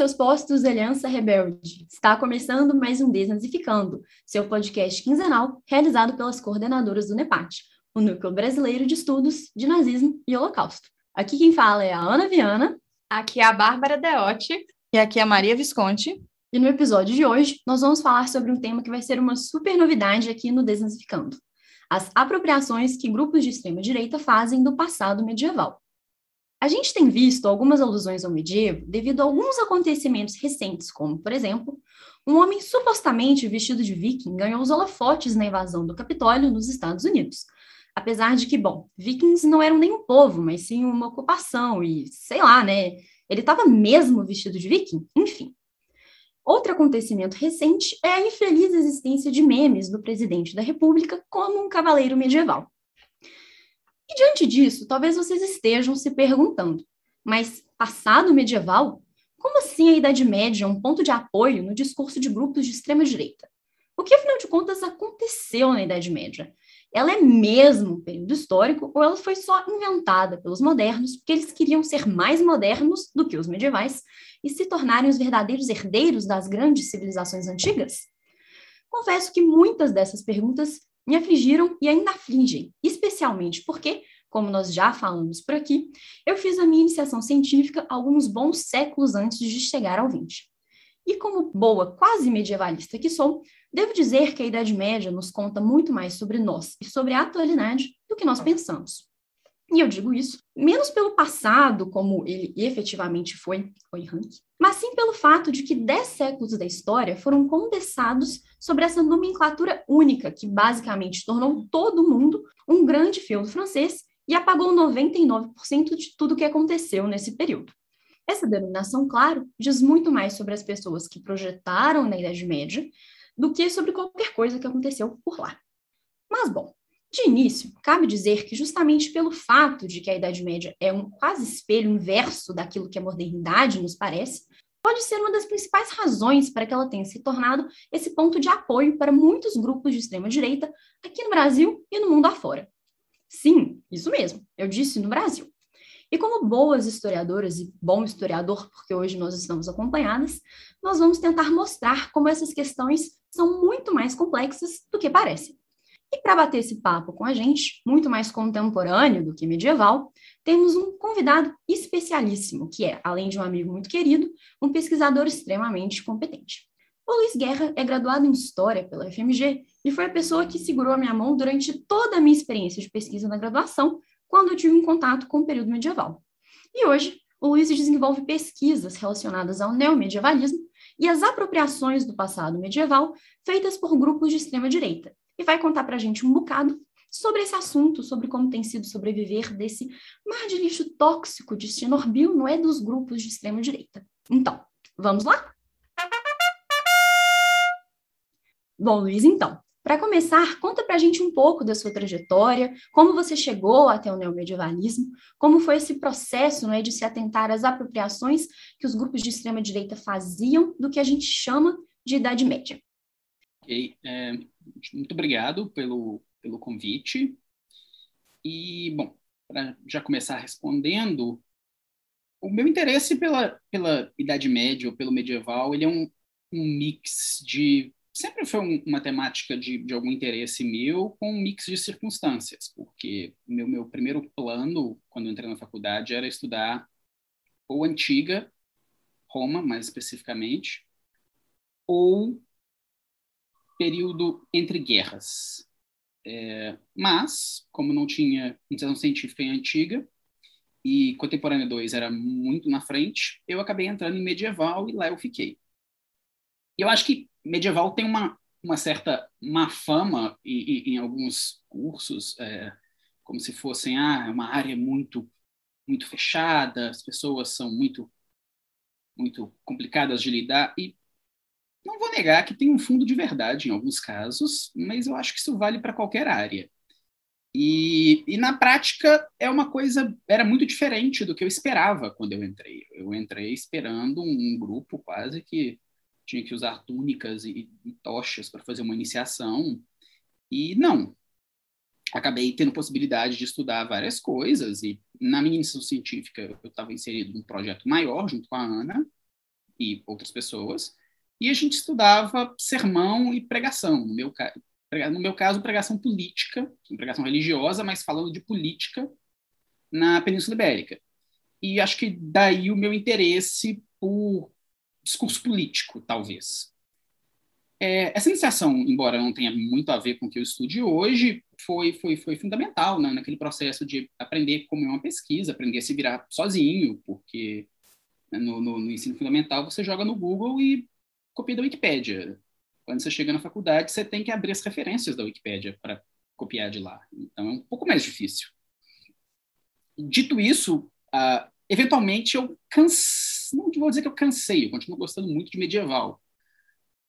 Seus postos, Aliança Rebelde. Está começando mais um Desnazificando, seu podcast quinzenal realizado pelas coordenadoras do NEPAT, o Núcleo Brasileiro de Estudos de Nazismo e Holocausto. Aqui quem fala é a Ana Viana. Aqui é a Bárbara Deotti. E aqui é a Maria Visconti. E no episódio de hoje, nós vamos falar sobre um tema que vai ser uma super novidade aqui no Desnazificando: as apropriações que grupos de extrema-direita fazem do passado medieval. A gente tem visto algumas alusões ao medievo devido a alguns acontecimentos recentes, como, por exemplo, um homem supostamente vestido de viking ganhou os holofotes na invasão do Capitólio nos Estados Unidos. Apesar de que, bom, vikings não eram nem um povo, mas sim uma ocupação, e sei lá, né? Ele estava mesmo vestido de viking? Enfim. Outro acontecimento recente é a infeliz existência de memes do presidente da República como um cavaleiro medieval. E diante disso, talvez vocês estejam se perguntando: mas passado medieval? Como assim a Idade Média é um ponto de apoio no discurso de grupos de extrema-direita? O que, afinal de contas, aconteceu na Idade Média? Ela é mesmo um período histórico ou ela foi só inventada pelos modernos porque eles queriam ser mais modernos do que os medievais e se tornarem os verdadeiros herdeiros das grandes civilizações antigas? Confesso que muitas dessas perguntas me afligiram e ainda afligem, especialmente porque, como nós já falamos por aqui, eu fiz a minha iniciação científica alguns bons séculos antes de chegar ao 20. E como boa quase medievalista que sou, devo dizer que a Idade Média nos conta muito mais sobre nós e sobre a atualidade do que nós pensamos. E eu digo isso menos pelo passado, como ele efetivamente foi, foi Rank, mas sim pelo fato de que dez séculos da história foram condensados sobre essa nomenclatura única, que basicamente tornou todo mundo um grande feudo francês e apagou 99% de tudo que aconteceu nesse período. Essa denominação, claro, diz muito mais sobre as pessoas que projetaram na Idade Média do que sobre qualquer coisa que aconteceu por lá. Mas, bom, de início, cabe dizer que justamente pelo fato de que a Idade Média é um quase espelho inverso daquilo que a modernidade nos parece, pode ser uma das principais razões para que ela tenha se tornado esse ponto de apoio para muitos grupos de extrema-direita aqui no Brasil e no mundo afora. Sim, isso mesmo, eu disse no Brasil. E como boas historiadoras e bom historiador, porque hoje nós estamos acompanhadas, nós vamos tentar mostrar como essas questões são muito mais complexas do que parecem. E para bater esse papo com a gente, muito mais contemporâneo do que medieval, temos um convidado especialíssimo, que é, além de um amigo muito querido, um pesquisador extremamente competente. O Luiz Guerra é graduado em História pela FMG e foi a pessoa que segurou a minha mão durante toda a minha experiência de pesquisa na graduação, quando eu tive um contato com o período medieval. E hoje, o Luiz desenvolve pesquisas relacionadas ao neomedievalismo e às apropriações do passado medieval feitas por grupos de extrema-direita, e vai contar para a gente um bocado sobre esse assunto, sobre como tem sido sobreviver desse mar de lixo tóxico de Chernobyl, não é dos grupos de extrema direita. Então, vamos lá? Bom, Luiz, então, para começar, conta para a gente um pouco da sua trajetória, como você chegou até o neomedievalismo, como foi esse processo não é, de se atentar às apropriações que os grupos de extrema direita faziam do que a gente chama de Idade Média. Ok, é, muito obrigado pelo, pelo convite. E, bom, para já começar respondendo, o meu interesse pela, pela Idade Média ou pelo medieval, ele é um, um mix de... Sempre foi um, uma temática de, de algum interesse meu, com um mix de circunstâncias, porque meu, meu primeiro plano, quando entrei na faculdade, era estudar ou antiga Roma, mais especificamente, ou período entre guerras. É, mas, como não tinha iniciação científica em antiga, e Contemporânea 2 era muito na frente, eu acabei entrando em medieval e lá eu fiquei. E eu acho que medieval tem uma, uma certa má fama em, em, em alguns cursos, é, como se fossem ah, uma área muito muito fechada, as pessoas são muito muito complicadas de lidar e não vou negar que tem um fundo de verdade em alguns casos, mas eu acho que isso vale para qualquer área. E, e, na prática é uma coisa, era muito diferente do que eu esperava quando eu entrei. Eu entrei esperando um, um grupo quase que tinha que usar túnicas e, e tochas para fazer uma iniciação, e não. Acabei tendo possibilidade de estudar várias coisas, e na minha iniciação científica eu estava inserido num projeto maior junto com a Ana, e outras pessoas, e a gente estudava sermão e pregação. No meu, no meu caso, pregação política, pregação religiosa, mas falando de política na Península Ibérica. E acho que daí o meu interesse por discurso político, talvez. É, essa iniciação, embora não tenha muito a ver com o que eu estude hoje, foi, foi, foi fundamental né, naquele processo de aprender como é uma pesquisa, aprender a se virar sozinho, porque né, no, no, no ensino fundamental você joga no Google e copia da Wikipédia. Quando você chega na faculdade, você tem que abrir as referências da Wikipédia para copiar de lá. Então é um pouco mais difícil. Dito isso, uh, eventualmente eu cansei, não vou dizer que eu cansei, eu continuo gostando muito de medieval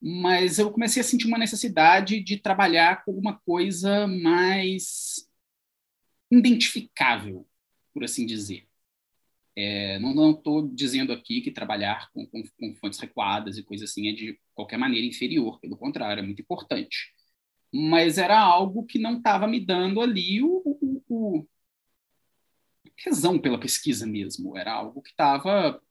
mas eu comecei a sentir uma necessidade de trabalhar com alguma coisa mais identificável, por assim dizer. É, não estou dizendo aqui que trabalhar com, com, com, fontes recuadas e coisas assim é de qualquer maneira inferior, pelo contrário, é muito importante. Mas era algo que não estava me dando ali o, o, o, tesão pela pesquisa mesmo. Era algo que estava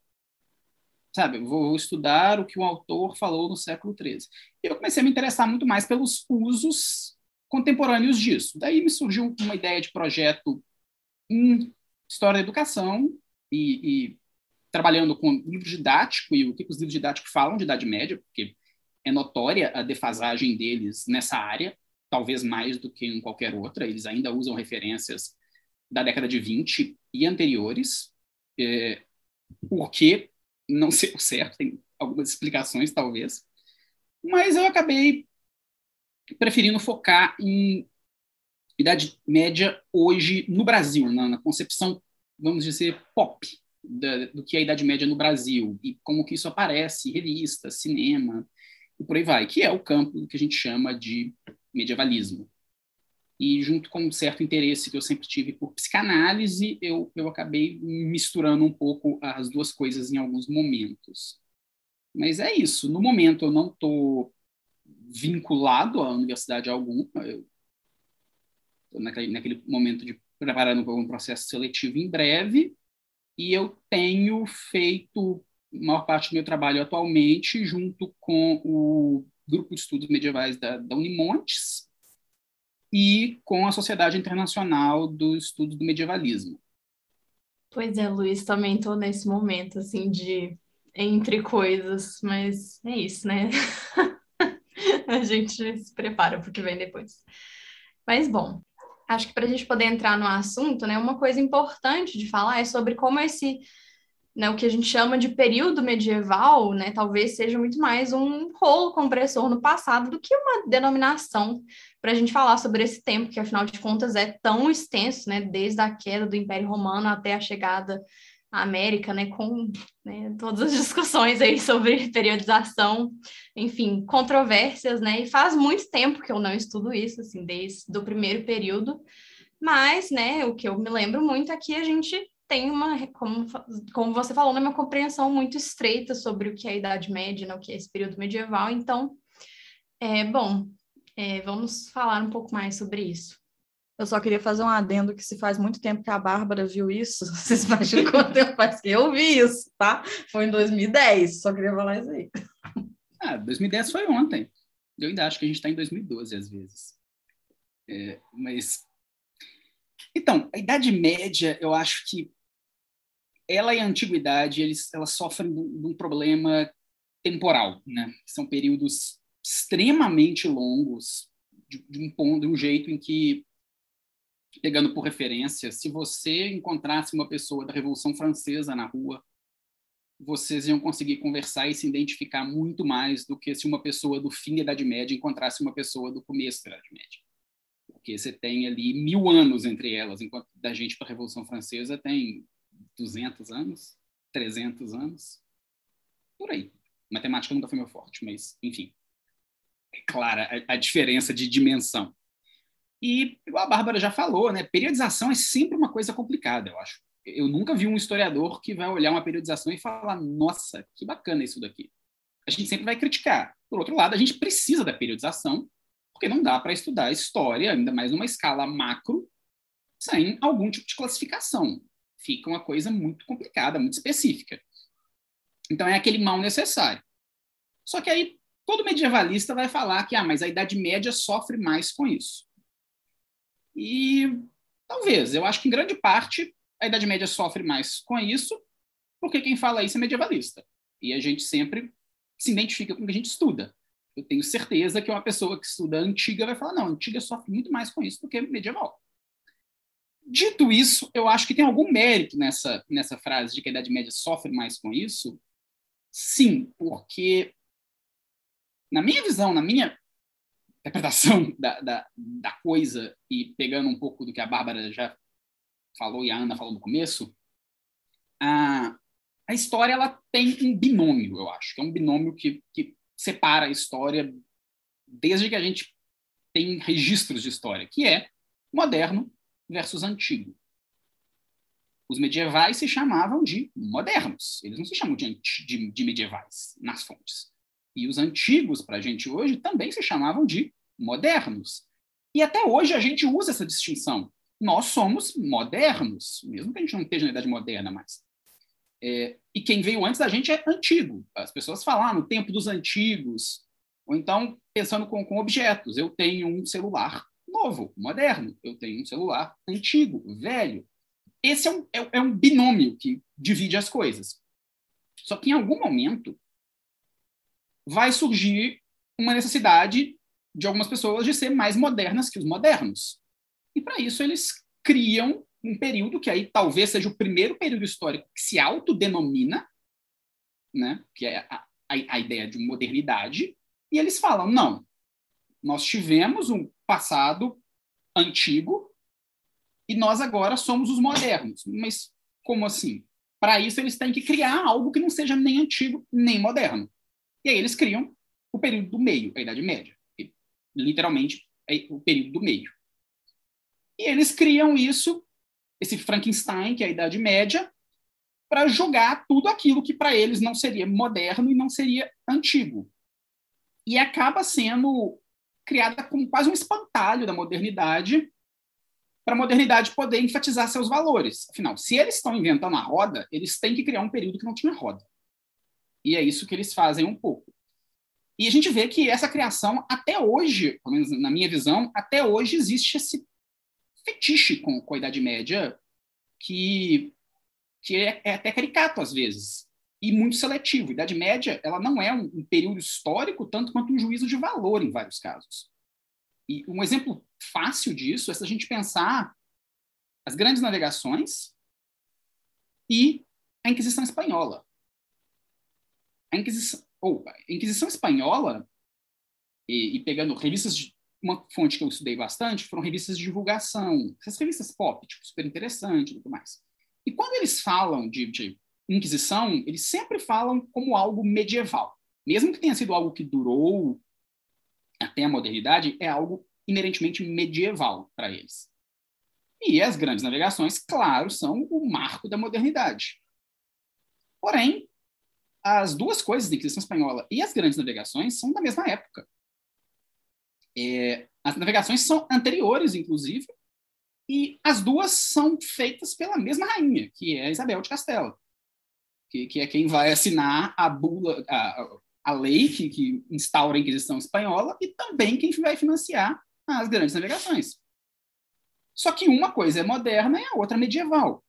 sabe, vou estudar o que um autor falou no século XIII. E eu comecei a me interessar muito mais pelos usos contemporâneos disso. Daí me surgiu uma ideia de projeto em História da Educação e, e trabalhando com livro didático e o que os livros didáticos falam de Idade Média, porque é notória a defasagem deles nessa área, talvez mais do que em qualquer outra. Eles ainda usam referências da década de 20 e anteriores, é, porque não sei o certo, tem algumas explicações, talvez. Mas eu acabei preferindo focar em Idade Média hoje no Brasil, na, na concepção, vamos dizer, pop da, do que é a Idade Média no Brasil e como que isso aparece em revistas, cinema e por aí vai, que é o campo que a gente chama de medievalismo e junto com um certo interesse que eu sempre tive por psicanálise, eu, eu acabei misturando um pouco as duas coisas em alguns momentos. Mas é isso. No momento eu não estou vinculado à universidade alguma. Eu naquele, naquele momento de preparando para um processo seletivo em breve e eu tenho feito a maior parte do meu trabalho atualmente junto com o grupo de estudos medievais da, da Unimontes, e com a Sociedade Internacional do Estudo do Medievalismo. Pois é, Luiz, também estou nesse momento assim de entre coisas, mas é isso, né? a gente se prepara para o que vem depois. Mas bom, acho que para a gente poder entrar no assunto, né, uma coisa importante de falar é sobre como esse né, o que a gente chama de período medieval, né, talvez seja muito mais um rolo compressor no passado do que uma denominação para a gente falar sobre esse tempo, que afinal de contas é tão extenso, né, desde a queda do Império Romano até a chegada à América, né, com né, todas as discussões aí sobre periodização, enfim, controvérsias, né, e faz muito tempo que eu não estudo isso, assim, desde o primeiro período, mas, né, o que eu me lembro muito é que a gente tem uma, como, como você falou, né, uma compreensão muito estreita sobre o que é a Idade Média, né, o que é esse período medieval. Então, é, bom, é, vamos falar um pouco mais sobre isso. Eu só queria fazer um adendo que se faz muito tempo que a Bárbara viu isso. Vocês imaginam quanto tempo faz que eu vi isso, tá? Foi em 2010, só queria falar isso aí. Ah, 2010 foi ontem. Eu ainda acho que a gente está em 2012 às vezes. É, mas. Então, a Idade Média, eu acho que ela e a antiguidade, eles, elas sofrem de um problema temporal, né? São períodos extremamente longos, de, de, um ponto, de um jeito em que, pegando por referência, se você encontrasse uma pessoa da Revolução Francesa na rua, vocês iam conseguir conversar e se identificar muito mais do que se uma pessoa do fim da Idade Média encontrasse uma pessoa do começo da Idade Média. Porque você tem ali mil anos entre elas, enquanto da gente para a Revolução Francesa tem 200 anos, 300 anos, por aí. Matemática nunca foi meu forte, mas, enfim, é clara a, a diferença de dimensão. E, a Bárbara já falou, né, periodização é sempre uma coisa complicada, eu acho. Eu nunca vi um historiador que vai olhar uma periodização e falar, nossa, que bacana isso daqui. A gente sempre vai criticar. Por outro lado, a gente precisa da periodização, porque não dá para estudar história, ainda mais numa escala macro, sem algum tipo de classificação fica uma coisa muito complicada, muito específica. Então é aquele mal necessário. Só que aí todo medievalista vai falar que ah, mas a Idade Média sofre mais com isso. E talvez, eu acho que em grande parte a Idade Média sofre mais com isso, porque quem fala isso é medievalista. E a gente sempre se identifica com o que a gente estuda. Eu tenho certeza que uma pessoa que estuda antiga vai falar: não, antiga sofre muito mais com isso do que medieval. Dito isso, eu acho que tem algum mérito nessa, nessa frase de que a Idade Média sofre mais com isso. Sim, porque, na minha visão, na minha interpretação da, da, da coisa, e pegando um pouco do que a Bárbara já falou e a Ana falou no começo, a, a história ela tem um binômio, eu acho, que é um binômio que, que separa a história desde que a gente tem registros de história, que é moderno versus antigo. Os medievais se chamavam de modernos, eles não se chamam de, de, de medievais nas fontes. E os antigos, para a gente hoje, também se chamavam de modernos. E até hoje a gente usa essa distinção. Nós somos modernos, mesmo que a gente não esteja na Idade Moderna mais. É, e quem veio antes da gente é antigo. As pessoas falam ah, no tempo dos antigos, ou então pensando com, com objetos. Eu tenho um celular novo, moderno. Eu tenho um celular antigo, velho. Esse é um, é, é um binômio que divide as coisas. Só que em algum momento vai surgir uma necessidade de algumas pessoas de ser mais modernas que os modernos. E para isso eles criam um período que aí talvez seja o primeiro período histórico que se autodenomina, né, que é a, a, a ideia de modernidade, e eles falam: não, nós tivemos um passado antigo e nós agora somos os modernos. Mas como assim? Para isso, eles têm que criar algo que não seja nem antigo nem moderno. E aí eles criam o período do meio, a Idade Média. Literalmente, é o período do meio. E eles criam isso esse Frankenstein, que é a Idade Média, para jogar tudo aquilo que para eles não seria moderno e não seria antigo. E acaba sendo criada como quase um espantalho da modernidade, para a modernidade poder enfatizar seus valores. Afinal, se eles estão inventando a roda, eles têm que criar um período que não tinha roda. E é isso que eles fazem um pouco. E a gente vê que essa criação, até hoje, pelo menos na minha visão, até hoje existe esse fetiche com, com a Idade Média que, que é, é, até caricato às vezes e muito seletivo. A Idade Média ela não é um, um, período histórico tanto quanto um juízo de valor em vários casos. E um exemplo fácil disso é se a gente pensar as grandes navegações e a Inquisição Espanhola. A Inquisição, ou, a Inquisição Espanhola, e, e pegando revistas de, uma fonte que eu estudei bastante foram revistas de divulgação, essas revistas pop, tipo, super interessante e tudo mais. E quando eles falam de, de Inquisição, eles sempre falam como algo medieval. Mesmo que tenha sido algo que durou até a modernidade, é algo inerentemente medieval para eles. E as grandes navegações, claro, são o marco da modernidade. Porém, as duas coisas da Inquisição Espanhola e as grandes navegações são da mesma época. É, as navegações são anteriores, inclusive, e as duas são feitas pela mesma rainha, que é Isabel de Castela, que, que é quem vai assinar a bula, a, a lei que, que instaura a Inquisição Espanhola e também quem vai financiar as grandes navegações. Só que uma coisa é moderna e a outra medieval.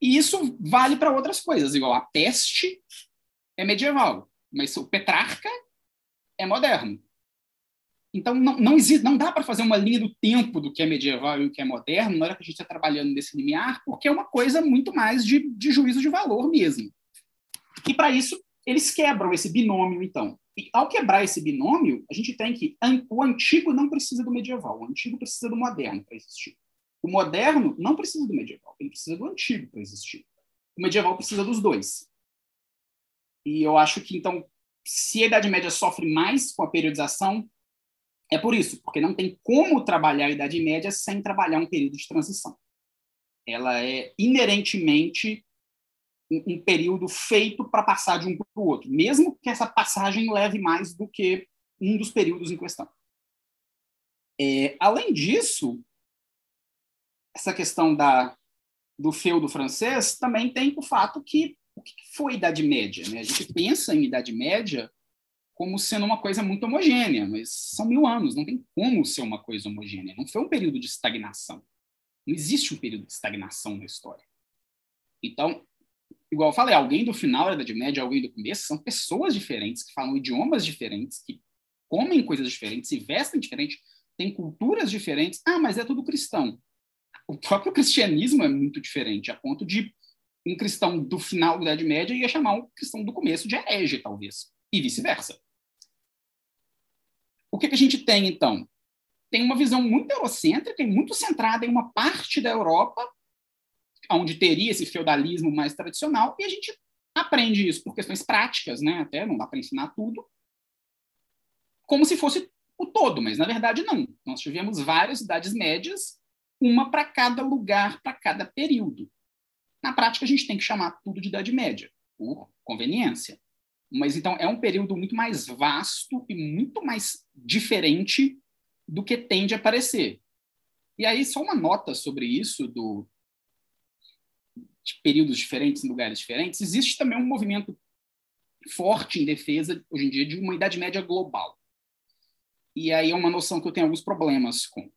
E isso vale para outras coisas, igual a peste é medieval, mas o Petrarca é moderno. Então, não, não, existe, não dá para fazer uma linha do tempo do que é medieval e o que é moderno na hora que a gente está trabalhando nesse limiar, porque é uma coisa muito mais de, de juízo de valor mesmo. E, para isso, eles quebram esse binômio, então. E, ao quebrar esse binômio, a gente tem que o antigo não precisa do medieval, o antigo precisa do moderno para existir. O moderno não precisa do medieval, ele precisa do antigo para existir. O medieval precisa dos dois. E eu acho que, então, se a Idade Média sofre mais com a periodização, é por isso, porque não tem como trabalhar a Idade Média sem trabalhar um período de transição. Ela é inerentemente um, período feito para passar de um para o outro, mesmo que essa passagem leve mais do que um dos períodos em questão. É, além disso, essa questão da, do feudo francês também tem o fato que o que foi Idade Média? Né? A gente pensa em Idade Média como sendo uma coisa muito homogênea, mas são mil anos, não tem como ser uma coisa homogênea. Não foi um período de estagnação. Não existe um período de estagnação na história. Então, igual eu falei, alguém do final da Idade Média, alguém do começo, são pessoas diferentes, que falam idiomas diferentes, que comem coisas diferentes, se vestem diferente, têm culturas diferentes. Ah, mas é tudo cristão. O próprio cristianismo é muito diferente, a ponto de um cristão do final da Idade Média ia chamar um cristão do começo de herege, talvez, e vice-versa. O que, que a gente tem, então? Tem uma visão muito eurocêntrica e muito centrada em uma parte da Europa, onde teria esse feudalismo mais tradicional, e a gente aprende isso por questões práticas, né? Até não dá para ensinar tudo, como se fosse o todo, mas na verdade não. Nós tivemos várias idades médias, uma para cada lugar, para cada período. Na prática, a gente tem que chamar tudo de Idade Média, por conveniência. Mas então é um período muito mais vasto e muito mais diferente do que tende a parecer. E aí, só uma nota sobre isso, do, de períodos diferentes em lugares diferentes, existe também um movimento forte em defesa, hoje em dia, de uma Idade Média global. E aí é uma noção que eu tenho alguns problemas com,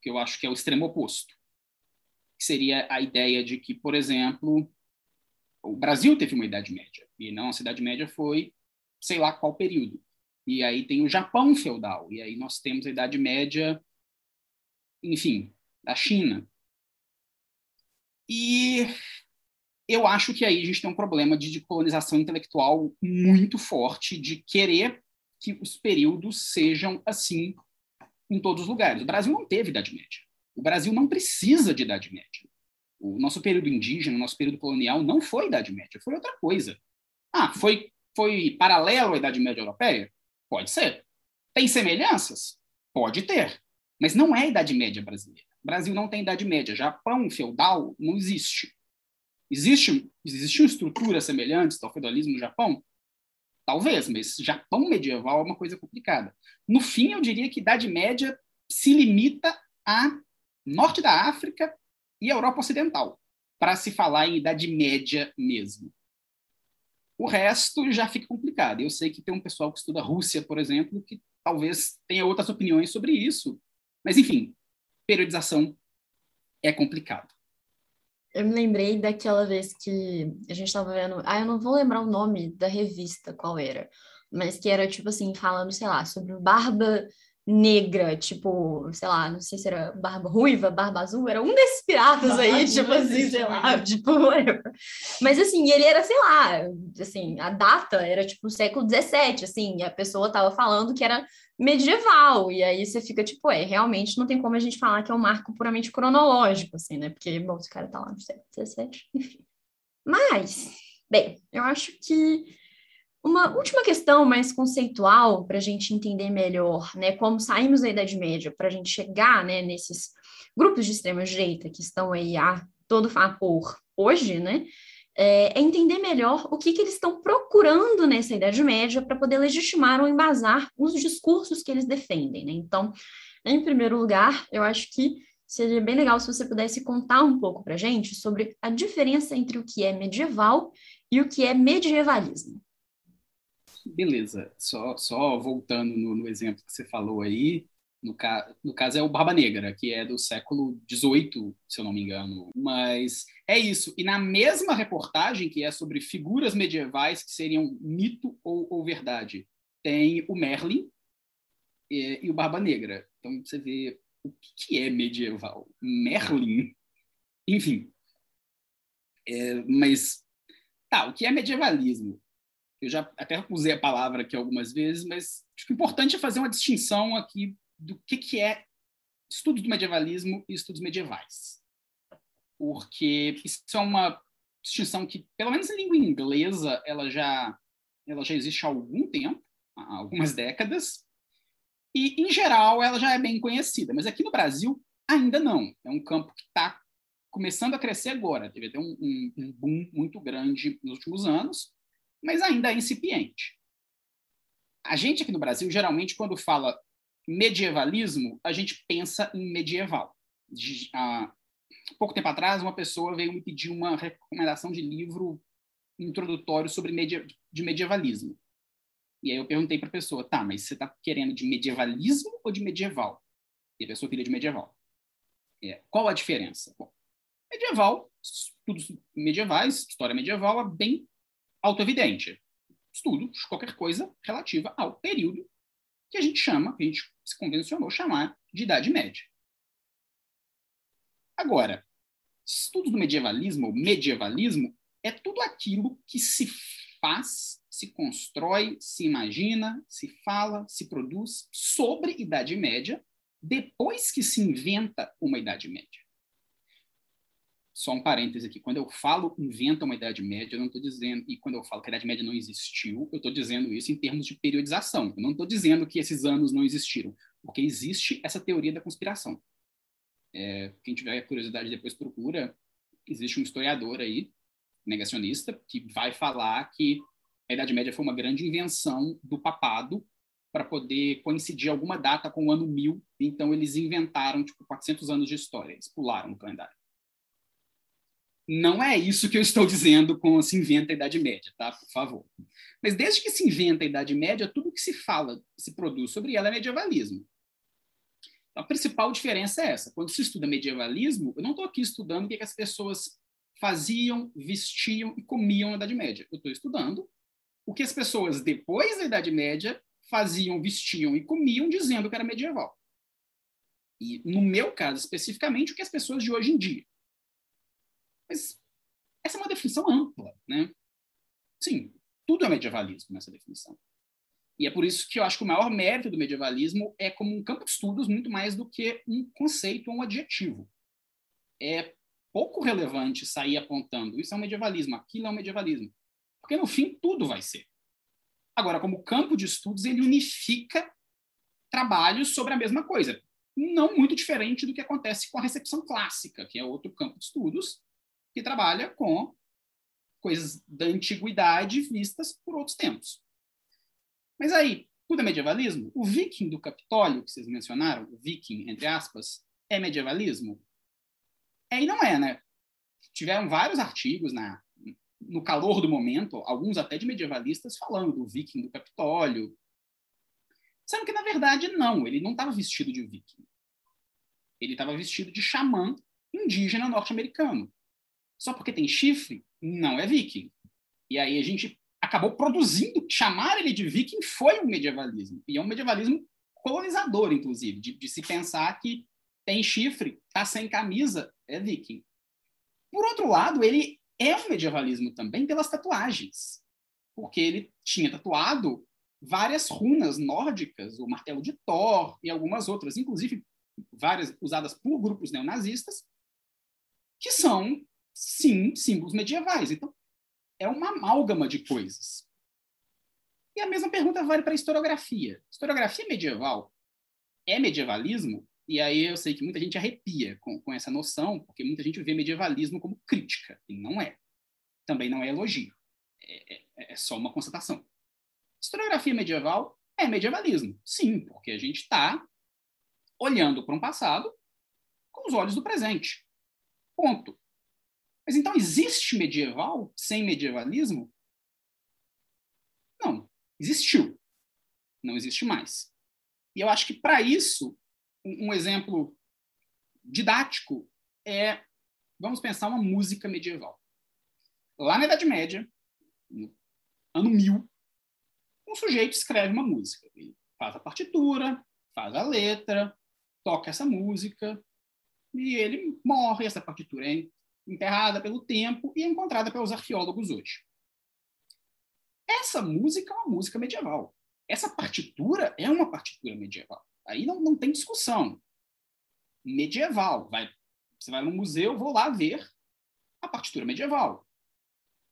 que eu acho que é o extremo oposto que seria a ideia de que, por exemplo, o Brasil teve uma Idade Média, e não a Idade Média foi sei lá qual período. E aí tem o Japão feudal, e aí nós temos a Idade Média, enfim, da China. E eu acho que aí a gente tem um problema de, colonização intelectual muito forte, de querer que os períodos sejam assim em todos os lugares. O Brasil não teve Idade Média. O Brasil não precisa de Idade Média. O nosso período indígena, o nosso período colonial não foi Idade Média, foi outra coisa. Ah, foi, foi paralelo à Idade Média Europeia? Pode ser. Tem semelhanças? Pode ter. Mas não é Idade Média brasileira. O Brasil não tem Idade Média. Japão feudal não existe. Existe, existiam estruturas semelhantes ao feudalismo no Japão? Talvez, mas Japão medieval é uma coisa complicada. No fim, eu diria que Idade Média se limita a norte da África e Europa Ocidental, para se falar em Idade Média mesmo. O resto já fica complicado. Eu sei que tem um pessoal que estuda Rússia, por exemplo, que talvez tenha outras opiniões sobre isso. Mas, enfim, periodização é complicado. Eu me lembrei daquela vez que a gente estava vendo. Ah, eu não vou lembrar o nome da revista, qual era. Mas que era, tipo assim, falando, sei lá, sobre barba negra, tipo, sei lá, não sei se era barba ruiva, barba azul, era um desses piratas barba aí, tipo assim, sei lá, tipo, whatever. Mas assim, ele era, sei lá, assim, a data era tipo século XVII, assim, e a pessoa tava falando que era medieval, e aí você fica tipo, é, realmente não tem como a gente falar que é um marco puramente cronológico, assim, né, porque, bom, esse cara tá lá no século XVII, enfim. Mas, bem, eu acho que uma última questão mais conceitual para a gente entender melhor, né, como saímos da Idade Média para a gente chegar, né, nesses grupos de extrema direita que estão aí a todo vapor hoje, né, é, é entender melhor o que, que eles estão procurando nessa Idade Média para poder legitimar ou embasar os discursos que eles defendem, né. Então, em primeiro lugar, eu acho que seria bem legal se você pudesse contar um pouco para a gente sobre a diferença entre o que é medieval e o que é medievalismo. Beleza, só, só voltando no, no exemplo que você falou aí, no, ca no caso é o Barba Negra, que é do século XVIII, se eu não me engano. Mas é isso. E na mesma reportagem, que é sobre figuras medievais que seriam mito ou, ou verdade, tem o Merlin e, e, o Barba Negra. Então você vê o que, é medieval. Merlin. Enfim. É, mas, tá, o que é medievalismo? Eu já até usei a palavra aqui algumas vezes, mas acho que o importante é fazer uma distinção aqui do que, que é estudo do medievalismo e estudos medievais. Porque isso é uma distinção que, pelo menos em língua inglesa, ela já, ela já existe há algum tempo, há algumas décadas, e, em geral, ela já é bem conhecida. Mas aqui no Brasil, ainda não. É um campo que está começando a crescer agora. Teve até um, um, um boom muito grande nos últimos anos, mas ainda é incipiente. A gente aqui no Brasil, geralmente, quando fala medievalismo, a gente pensa em medieval. De, pouco tempo atrás, uma pessoa veio me pedir uma recomendação de livro introdutório sobre media, de medievalismo. E aí eu perguntei para a pessoa, tá, mas você está querendo de medievalismo ou de medieval? E a pessoa queria de medieval. É, qual a diferença? Bom, medieval, estudos medievais, história medieval é bem autoevidente. Estudo qualquer coisa relativa ao período que a gente chama, que a gente se convencionou chamar de Idade Média. Agora, estudos do medievalismo, ou medievalismo, é tudo aquilo que se faz, se constrói, se imagina, se fala, se produz sobre Idade Média, depois que se inventa uma Idade Média. Só um parêntese aqui. Quando eu falo inventa uma Idade Média, eu não estou dizendo, e quando eu falo que a Idade Média não existiu, eu estou dizendo isso em termos de periodização. Eu não estou dizendo que esses anos não existiram, porque existe essa teoria da conspiração. É, quem tiver curiosidade depois procura. Existe um historiador aí, negacionista, que vai falar que a Idade Média foi uma grande invenção do papado para poder coincidir alguma data com o ano 1000. Então, eles inventaram, tipo, 400 anos de história. Eles pularam no calendário. Não é isso que eu estou dizendo com se inventa a Idade Média, tá? Por favor. Mas desde que se inventa a Idade Média, tudo que se fala, se produz sobre ela é medievalismo. A principal diferença é essa. Quando se estuda medievalismo, eu não estou aqui estudando o que, que as pessoas faziam, vestiam e comiam na Idade Média. Eu estou estudando o que as pessoas depois da Idade Média faziam, vestiam e comiam, dizendo que era medieval. E, no meu caso, especificamente, o que as pessoas de hoje em dia. Mas essa é uma definição ampla, né? Sim, tudo é medievalismo nessa definição. E é por isso que eu acho que o maior mérito do medievalismo é como um campo de estudos muito mais do que um conceito ou um adjetivo. É pouco relevante sair apontando isso é um medievalismo, aquilo é um medievalismo. Porque no fim tudo vai ser. Agora, como campo de estudos, ele unifica trabalhos sobre a mesma coisa. Não muito diferente do que acontece com a recepção clássica, que é outro campo de estudos, que trabalha com coisas da antiguidade vistas por outros tempos. Mas aí, tudo é medievalismo? O viking do Capitólio, que vocês mencionaram, o viking, entre aspas, é medievalismo? É e não é, né? Tiveram vários artigos na, no calor do momento, alguns até de medievalistas, falando do viking do Capitólio. Sendo que, na verdade, não, ele não estava vestido de viking. Ele estava vestido de xamã indígena norte-americano. Só porque tem chifre, não é viking. E aí a gente acabou produzindo, chamar ele de viking foi um medievalismo. E é um medievalismo colonizador, inclusive, de, de se pensar que tem chifre, tá sem camisa, é viking. Por outro lado, ele é um medievalismo também pelas tatuagens, porque ele tinha tatuado várias runas nórdicas, o martelo de Thor e algumas outras, inclusive várias usadas por grupos neonazistas, que são sim, símbolos medievais. Então, é uma amálgama de coisas. E a mesma pergunta vale para a historiografia. Historiografia medieval é medievalismo? E aí eu sei que muita gente arrepia com, com essa noção, porque muita gente vê medievalismo como crítica, e não é. Também não é elogio. É, é, é só uma constatação. Historiografia medieval é medievalismo. Sim, porque a gente está olhando para um passado com os olhos do presente. Ponto. Mas então existe medieval sem medievalismo? Não, existiu. Não existe mais. E eu acho que para isso, um, exemplo didático é, vamos pensar uma música medieval. Lá na Idade Média, no ano 1000, um sujeito escreve uma música. Ele faz a partitura, faz a letra, toca essa música, e ele morre. Essa partitura é enterrada pelo tempo e encontrada pelos arqueólogos hoje. Essa música é uma música medieval. Essa partitura é uma partitura medieval. Aí não, não tem discussão. Medieval. Vai, você vai no museu, vou lá ver a partitura medieval.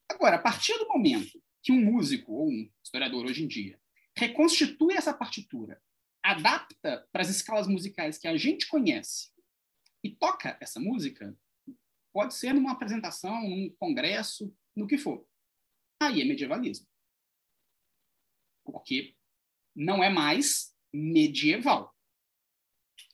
Agora, a partir do momento que um músico ou um historiador hoje em dia reconstitui essa partitura, adapta para as escalas musicais que a gente conhece e toca essa música, Pode ser numa apresentação, num congresso, no que for. Aí é medievalismo. Porque não é mais medieval.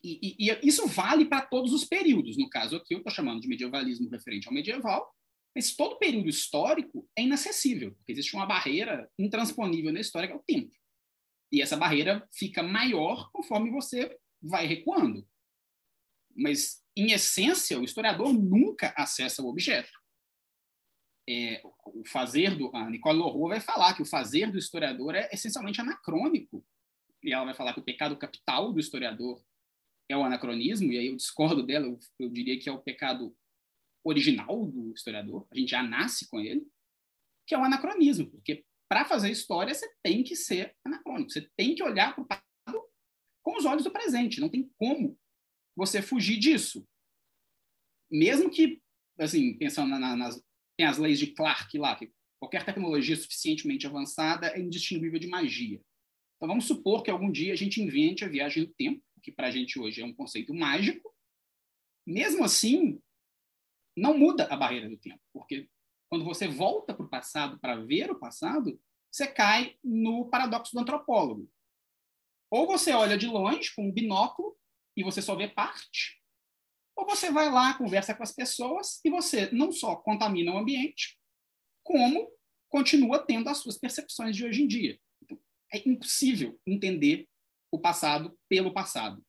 E, e, e isso vale para todos os períodos. No caso aqui, eu estou chamando de medievalismo referente ao medieval, Mas todo período histórico é inacessível, porque existe uma barreira intransponível na história, que é o tempo. E essa barreira fica maior conforme você vai recuando. Mas, em essência, o historiador nunca acessa o objeto. É, o fazer do. A Nicole Leroux vai falar que o fazer do historiador é essencialmente anacrônico. E ela vai falar que o pecado capital do historiador é o anacronismo, e aí eu discordo dela, eu, eu diria que é o pecado original do historiador, a gente já nasce com ele, que é o anacronismo, porque para fazer história você tem que ser anacrônico, você tem que olhar para o passado com os olhos do presente, não tem como você fugir disso. Mesmo que, assim, pensando na, nas tem as leis de Clarke lá, que qualquer tecnologia suficientemente avançada é indistinguível de magia. Então vamos supor que algum dia a gente invente a viagem do tempo, que para a gente hoje é um conceito mágico. Mesmo assim, não muda a barreira do tempo, porque quando você volta para o passado para ver o passado, você cai no paradoxo do antropólogo. Ou você olha de longe com um binóculo e você só vê parte, ou você vai lá, conversa com as pessoas e você não só contamina o ambiente, como continua tendo as suas percepções de hoje em dia. Então, é impossível entender o passado pelo passado.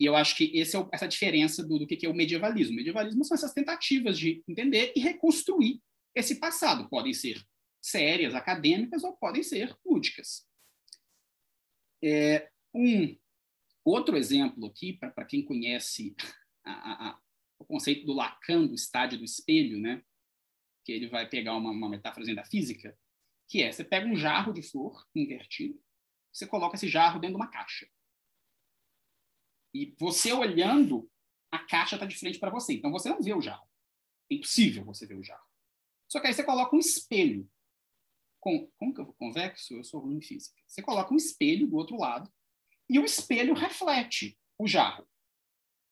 E eu acho que esse é essa diferença do, do que é o medievalismo. O medievalismo são essas tentativas de entender e reconstruir esse passado. Podem ser sérias, acadêmicas, ou podem ser lúdicas. É, um outro exemplo aqui, para quem conhece a, a, o conceito do Lacan, do estádio do espelho, né? que ele vai pegar uma, uma metáfora da física, que é, você pega um jarro de flor invertido, você coloca esse jarro dentro de uma caixa. E você olhando, a caixa está de frente para você. Então você não vê o jarro. É impossível você ver o jarro. Só que aí você coloca um espelho. Com, como que eu convexo? Eu sou ruim em física. Você coloca um espelho do outro lado e o espelho reflete o jarro.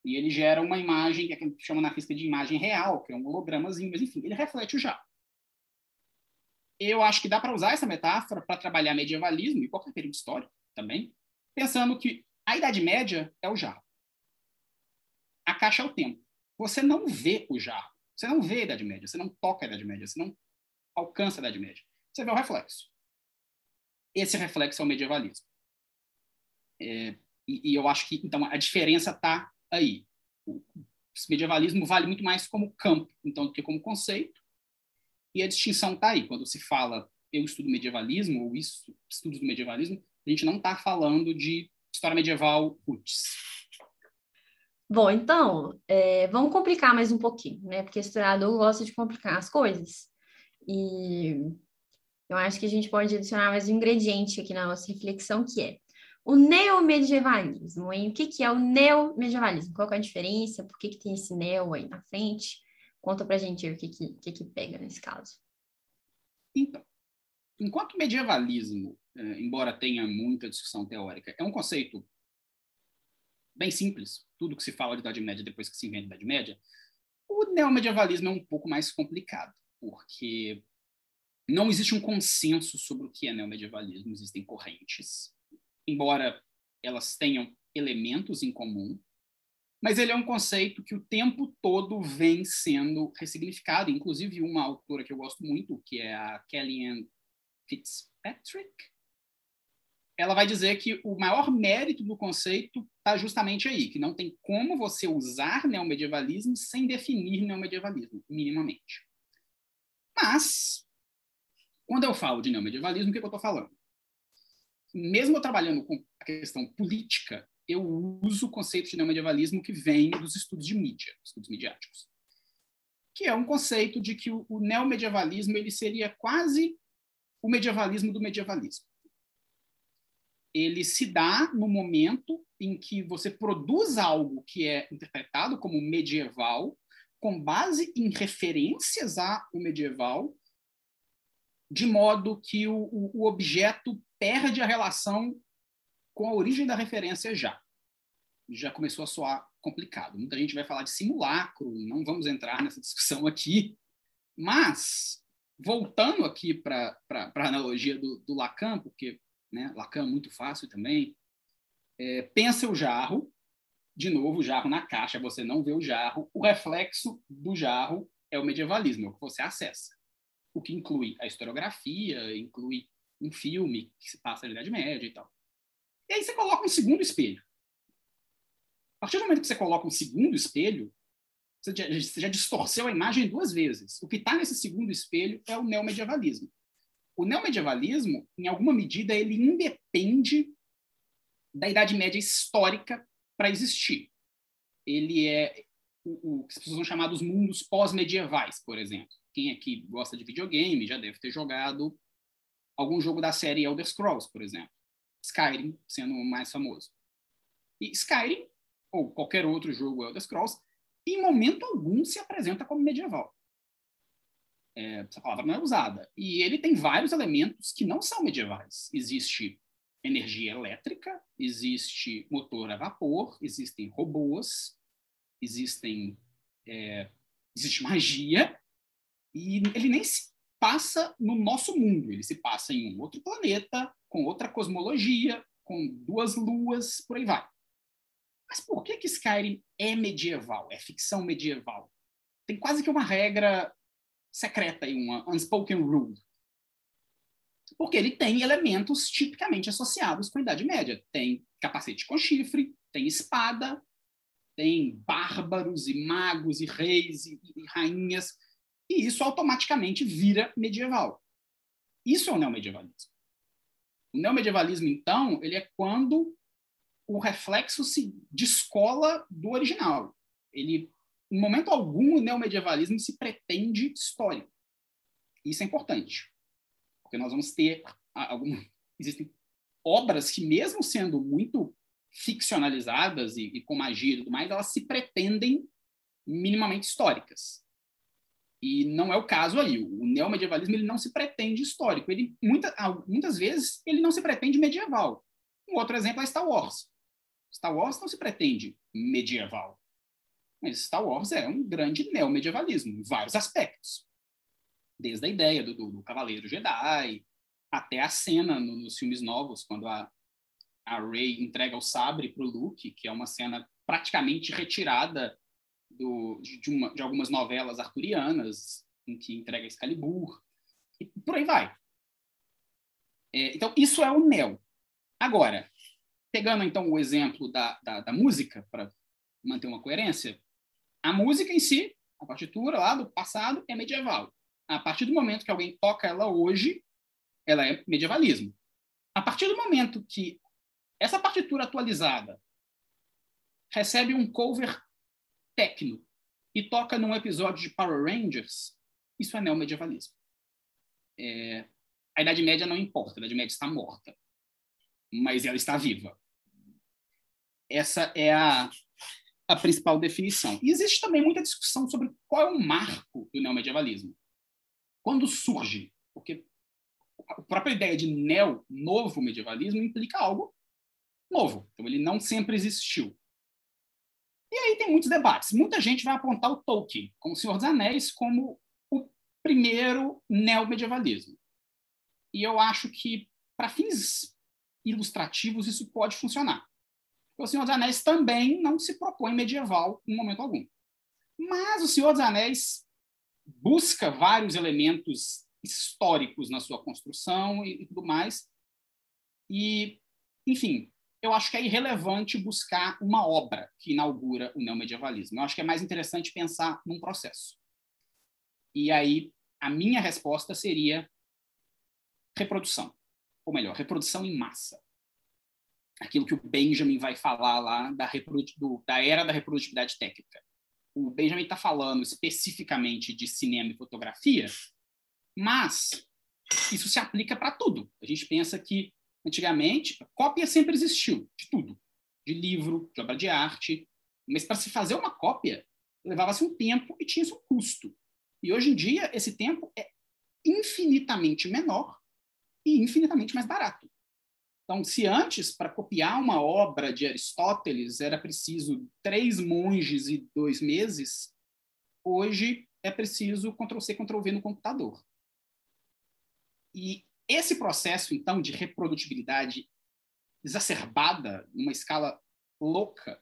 E ele gera uma imagem que a gente chama na física de imagem real, que é um hologramazinho, mas enfim, ele reflete o jarro. Eu acho que dá para usar essa metáfora para trabalhar medievalismo e qualquer período histórico também, pensando que a Idade Média é o jarro. A caixa é o tempo. Você não vê o jarro. Você não vê a Idade Média. Você não toca a Idade Média. Você não alcança a Idade Média. Você vê o reflexo. Esse reflexo é o medievalismo. É, e, e, eu acho que, então, a diferença está aí. O medievalismo vale muito mais como campo, então, do que como conceito. E a distinção está aí. Quando se fala eu estudo medievalismo ou isso, estudos do medievalismo, a gente não está falando de história medieval roots. Bom, então, é, vamos complicar mais um pouquinho, né? Porque historiador gosta de complicar as coisas. E eu acho que a gente pode adicionar mais um ingrediente aqui na nossa reflexão, que é o neomedievalismo. Hein? O que, que é o neomedievalismo? Qual é a diferença? Por que, que tem esse neo aí na frente? Conta pra gente o que, que, que, que pega nesse caso. Então, enquanto medievalismo é, embora tenha muita discussão teórica, é um conceito bem simples. Tudo que se fala de Idade Média depois que se inventa a Idade Média. O neomedievalismo é um pouco mais complicado, porque não existe um consenso sobre o que é neomedievalismo, existem correntes, embora elas tenham elementos em comum, mas ele é um conceito que o tempo todo vem sendo ressignificado. Inclusive, uma autora que eu gosto muito, que é a Kellyanne Fitzpatrick, ela vai dizer que o maior mérito do conceito está justamente aí, que não tem como você usar neomedievalismo sem definir neomedievalismo, minimamente. Mas, quando eu falo de neomedievalismo, o que, que eu estou falando? Mesmo trabalhando com a questão política, eu uso o conceito de neomedievalismo que vem dos estudos de mídia, estudos midiáticos, que é um conceito de que o, o neomedievalismo ele seria quase o medievalismo do medievalismo. Ele se dá no momento em que você produz algo que é interpretado como medieval, com base em referências ao medieval, de modo que o, o, objeto perde a relação com a origem da referência já. Já começou a soar complicado. Muita gente vai falar de simulacro, não vamos entrar nessa discussão aqui, mas, voltando aqui para a analogia do, do Lacan, porque né? Lacan muito fácil também. É, pensa o jarro, de novo, o jarro na caixa, você não vê o jarro, o reflexo do jarro é o medievalismo, é o que você acessa. O que inclui a historiografia, inclui um filme que se passa na Idade Média e tal. E aí você coloca um segundo espelho. A partir do momento que você coloca um segundo espelho, você já, você já distorceu a imagem duas vezes. O que está nesse segundo espelho é o neomedievalismo. O neomedievalismo, em alguma medida, ele independe da Idade Média histórica para existir. Ele é o, o que as pessoas vão chamar dos mundos pós-medievais, por exemplo. Quem aqui gosta de videogame já deve ter jogado algum jogo da série Elder Scrolls, por exemplo. Skyrim sendo o mais famoso. E Skyrim, ou qualquer outro jogo Elder Scrolls, em momento algum se apresenta como medieval. É, essa palavra não é usada. E ele tem vários elementos que não são medievais. Existe energia elétrica, existe motor a vapor, existem robôs, existem é, existe magia e ele nem se passa no nosso mundo, ele se passa em um outro planeta, com outra cosmologia, com duas luas, por aí vai. Mas por que que Skyrim é medieval, é ficção medieval? Tem quase que uma regra secreta e uma unspoken rule. Porque ele tem elementos tipicamente associados com a Idade Média. Tem capacete com chifre, tem espada, tem bárbaros e magos e reis e, e rainhas, e isso automaticamente vira medieval. Isso é o neomedievalismo. O neomedievalismo, então, ele é quando o reflexo se descola do original. Ele, em momento algum, o neomedievalismo se pretende histórico. Isso é importante, porque nós vamos ter algum, existem obras que, mesmo sendo muito ficcionalizadas e, e com magia e tudo mais, elas se pretendem minimamente históricas. E não é o caso aí. O neomedievalismo ele não se pretende histórico. Ele muita, muitas vezes ele não se pretende medieval. Um outro exemplo é Star Wars. Star Wars não se pretende medieval. Mas Star Wars é um grande neomedievalismo em vários aspectos. Desde a ideia do, do, do Cavaleiro Jedi até a cena no, nos filmes novos, quando a, a Rey entrega o sabre para o Luke, que é uma cena praticamente retirada do, de, uma, de, algumas novelas arturianas, em que entrega Excalibur, e por aí vai. É, então, isso é o Neo. Agora, pegando então o exemplo da, da, da música, para manter uma coerência, a música em si, a partitura lá do passado, é medieval. A partir do momento que alguém toca ela hoje, ela é medievalismo. A partir do momento que essa partitura atualizada recebe um cover techno e toca num episódio de Power Rangers, isso é neomedievalismo. É, a Idade Média não importa, a Idade Média está morta, mas ela está viva. Essa é a, a principal definição. E existe também muita discussão sobre qual é o marco do neomedievalismo. Quando surge? Porque a própria ideia de neo, novo medievalismo, implica algo novo. Então, ele não sempre existiu. E aí tem muitos debates. Muita gente vai apontar o Tolkien, como o Senhor dos Anéis, como o primeiro neomedievalismo. E eu acho que, para fins ilustrativos, isso pode funcionar. o Senhor dos Anéis também não se propõe medieval em momento algum. Mas o Senhor dos Anéis busca vários elementos históricos na sua construção e, e tudo mais. E, enfim, eu acho que é irrelevante buscar uma obra que inaugura o neomedievalismo. Eu acho que é mais interessante pensar num processo. E aí, a minha resposta seria reprodução. Ou melhor, reprodução em massa. Aquilo que o Benjamin vai falar lá da, do, da era da reprodutibilidade técnica. O Benjamin está falando especificamente de cinema e fotografia, mas isso se aplica para tudo. A gente pensa que Antigamente, cópia sempre existiu, de tudo. De livro, de obra de arte. Mas para se fazer uma cópia, levava-se um tempo e tinha-se um custo. E hoje em dia, esse tempo é infinitamente menor e infinitamente mais barato. Então, se antes, para copiar uma obra de Aristóteles, era preciso três monges e dois meses, hoje é preciso Ctrl-C, Ctrl-V no computador. E esse processo, então, de reprodutibilidade exacerbada, numa escala louca,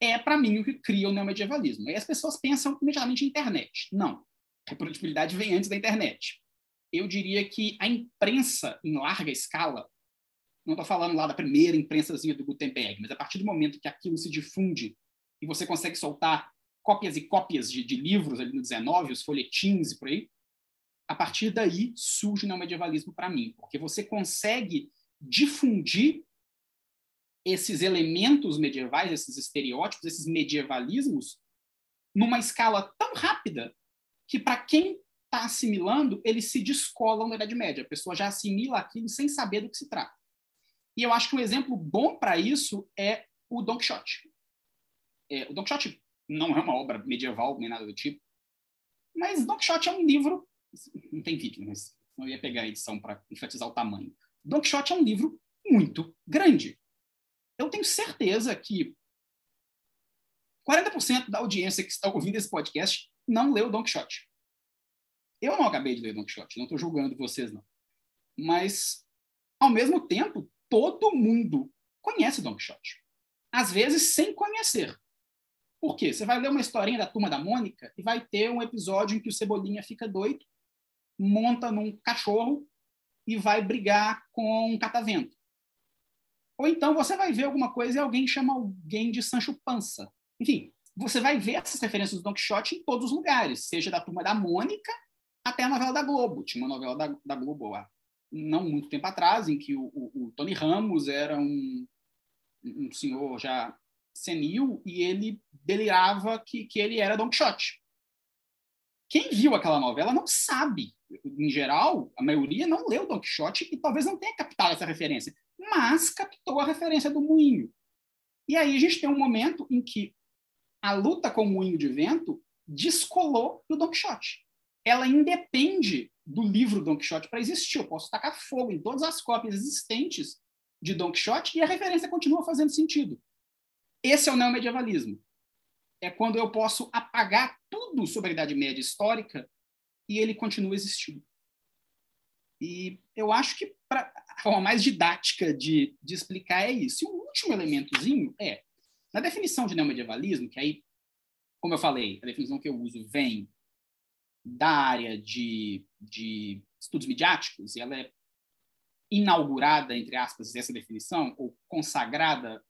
é, para mim, o que cria o neomedievalismo. Aí as pessoas pensam imediatamente em internet. Não. reprodutibilidade vem antes da internet. Eu diria que a imprensa em larga escala, não estou falando lá da primeira imprensazinha do Gutenberg, mas a partir do momento que aquilo se difunde e você consegue soltar cópias e cópias de, de livros ali no 19, os folhetins e por aí, a partir daí surge o neomedievalismo para mim, porque você consegue difundir esses elementos medievais, esses estereótipos, esses medievalismos, numa escala tão rápida que, para quem está assimilando, eles se descolam na Idade Média. A pessoa já assimila aquilo sem saber do que se trata. E eu acho que um exemplo bom para isso é o Don Quixote. É, o Don Quixote não é uma obra medieval nem nada do tipo, mas Don Quixote é um livro. Não tem vídeo, mas não ia pegar a edição para enfatizar o tamanho. Don Quixote é um livro muito grande. Eu tenho certeza que 40% da audiência que está ouvindo esse podcast não leu Don Quixote. Eu não acabei de ler Don Quixote, não estou julgando vocês, não. Mas, ao mesmo tempo, todo mundo conhece Don Quixote. Às vezes, sem conhecer. Por quê? Você vai ler uma historinha da Turma da Mônica e vai ter um episódio em que o Cebolinha fica doido, monta num cachorro e vai brigar com um catavento. Ou então você vai ver alguma coisa e alguém chama alguém de Sancho Pança. Enfim, você vai ver essas referências do Don Quixote em todos os lugares, seja da Turma da Mônica até a novela da Globo. Tinha uma novela da, da Globo há não muito tempo atrás, em que o, o, o Tony Ramos era um, um senhor já senil e ele delirava que, que ele era Don Quixote. Quem viu aquela novela não sabe. Em geral, a maioria não leu Don Quixote e talvez não tenha captado essa referência, mas captou a referência do moinho. E aí a gente tem um momento em que a luta com o moinho de vento descolou do Don Quixote. Ela independe do livro Don Quixote para existir. Eu posso tacar fogo em todas as cópias existentes de Don Quixote e a referência continua fazendo sentido. Esse é o neomedievalismo. É quando eu posso apagar tudo sobre a Idade Média histórica e ele continua existindo. E eu acho que pra, a forma mais didática de, de explicar é isso. E o último elementozinho é, na definição de neomedievalismo, que aí, como eu falei, a definição que eu uso vem da área de, de estudos midiáticos, e ela é inaugurada, entre aspas, essa definição, ou consagrada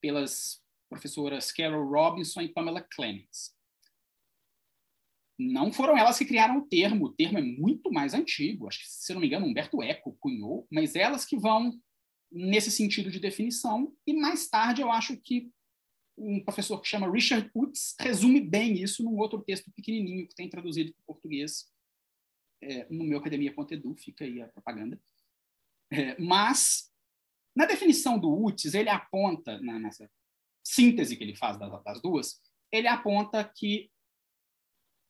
pelas professoras Carol Robinson e Pamela Clements. Não foram elas que criaram o termo, o termo é muito mais antigo, acho que, se não me engano, Humberto Eco cunhou, mas elas que vão nesse sentido de definição, e mais tarde eu acho que um professor que chama Richard Utz resume bem isso num outro texto pequenininho que tem traduzido para português é, no meu academia.edu, fica aí a propaganda. É, mas, na definição do Utz, ele aponta, na, nessa síntese que ele faz das, das duas, ele aponta que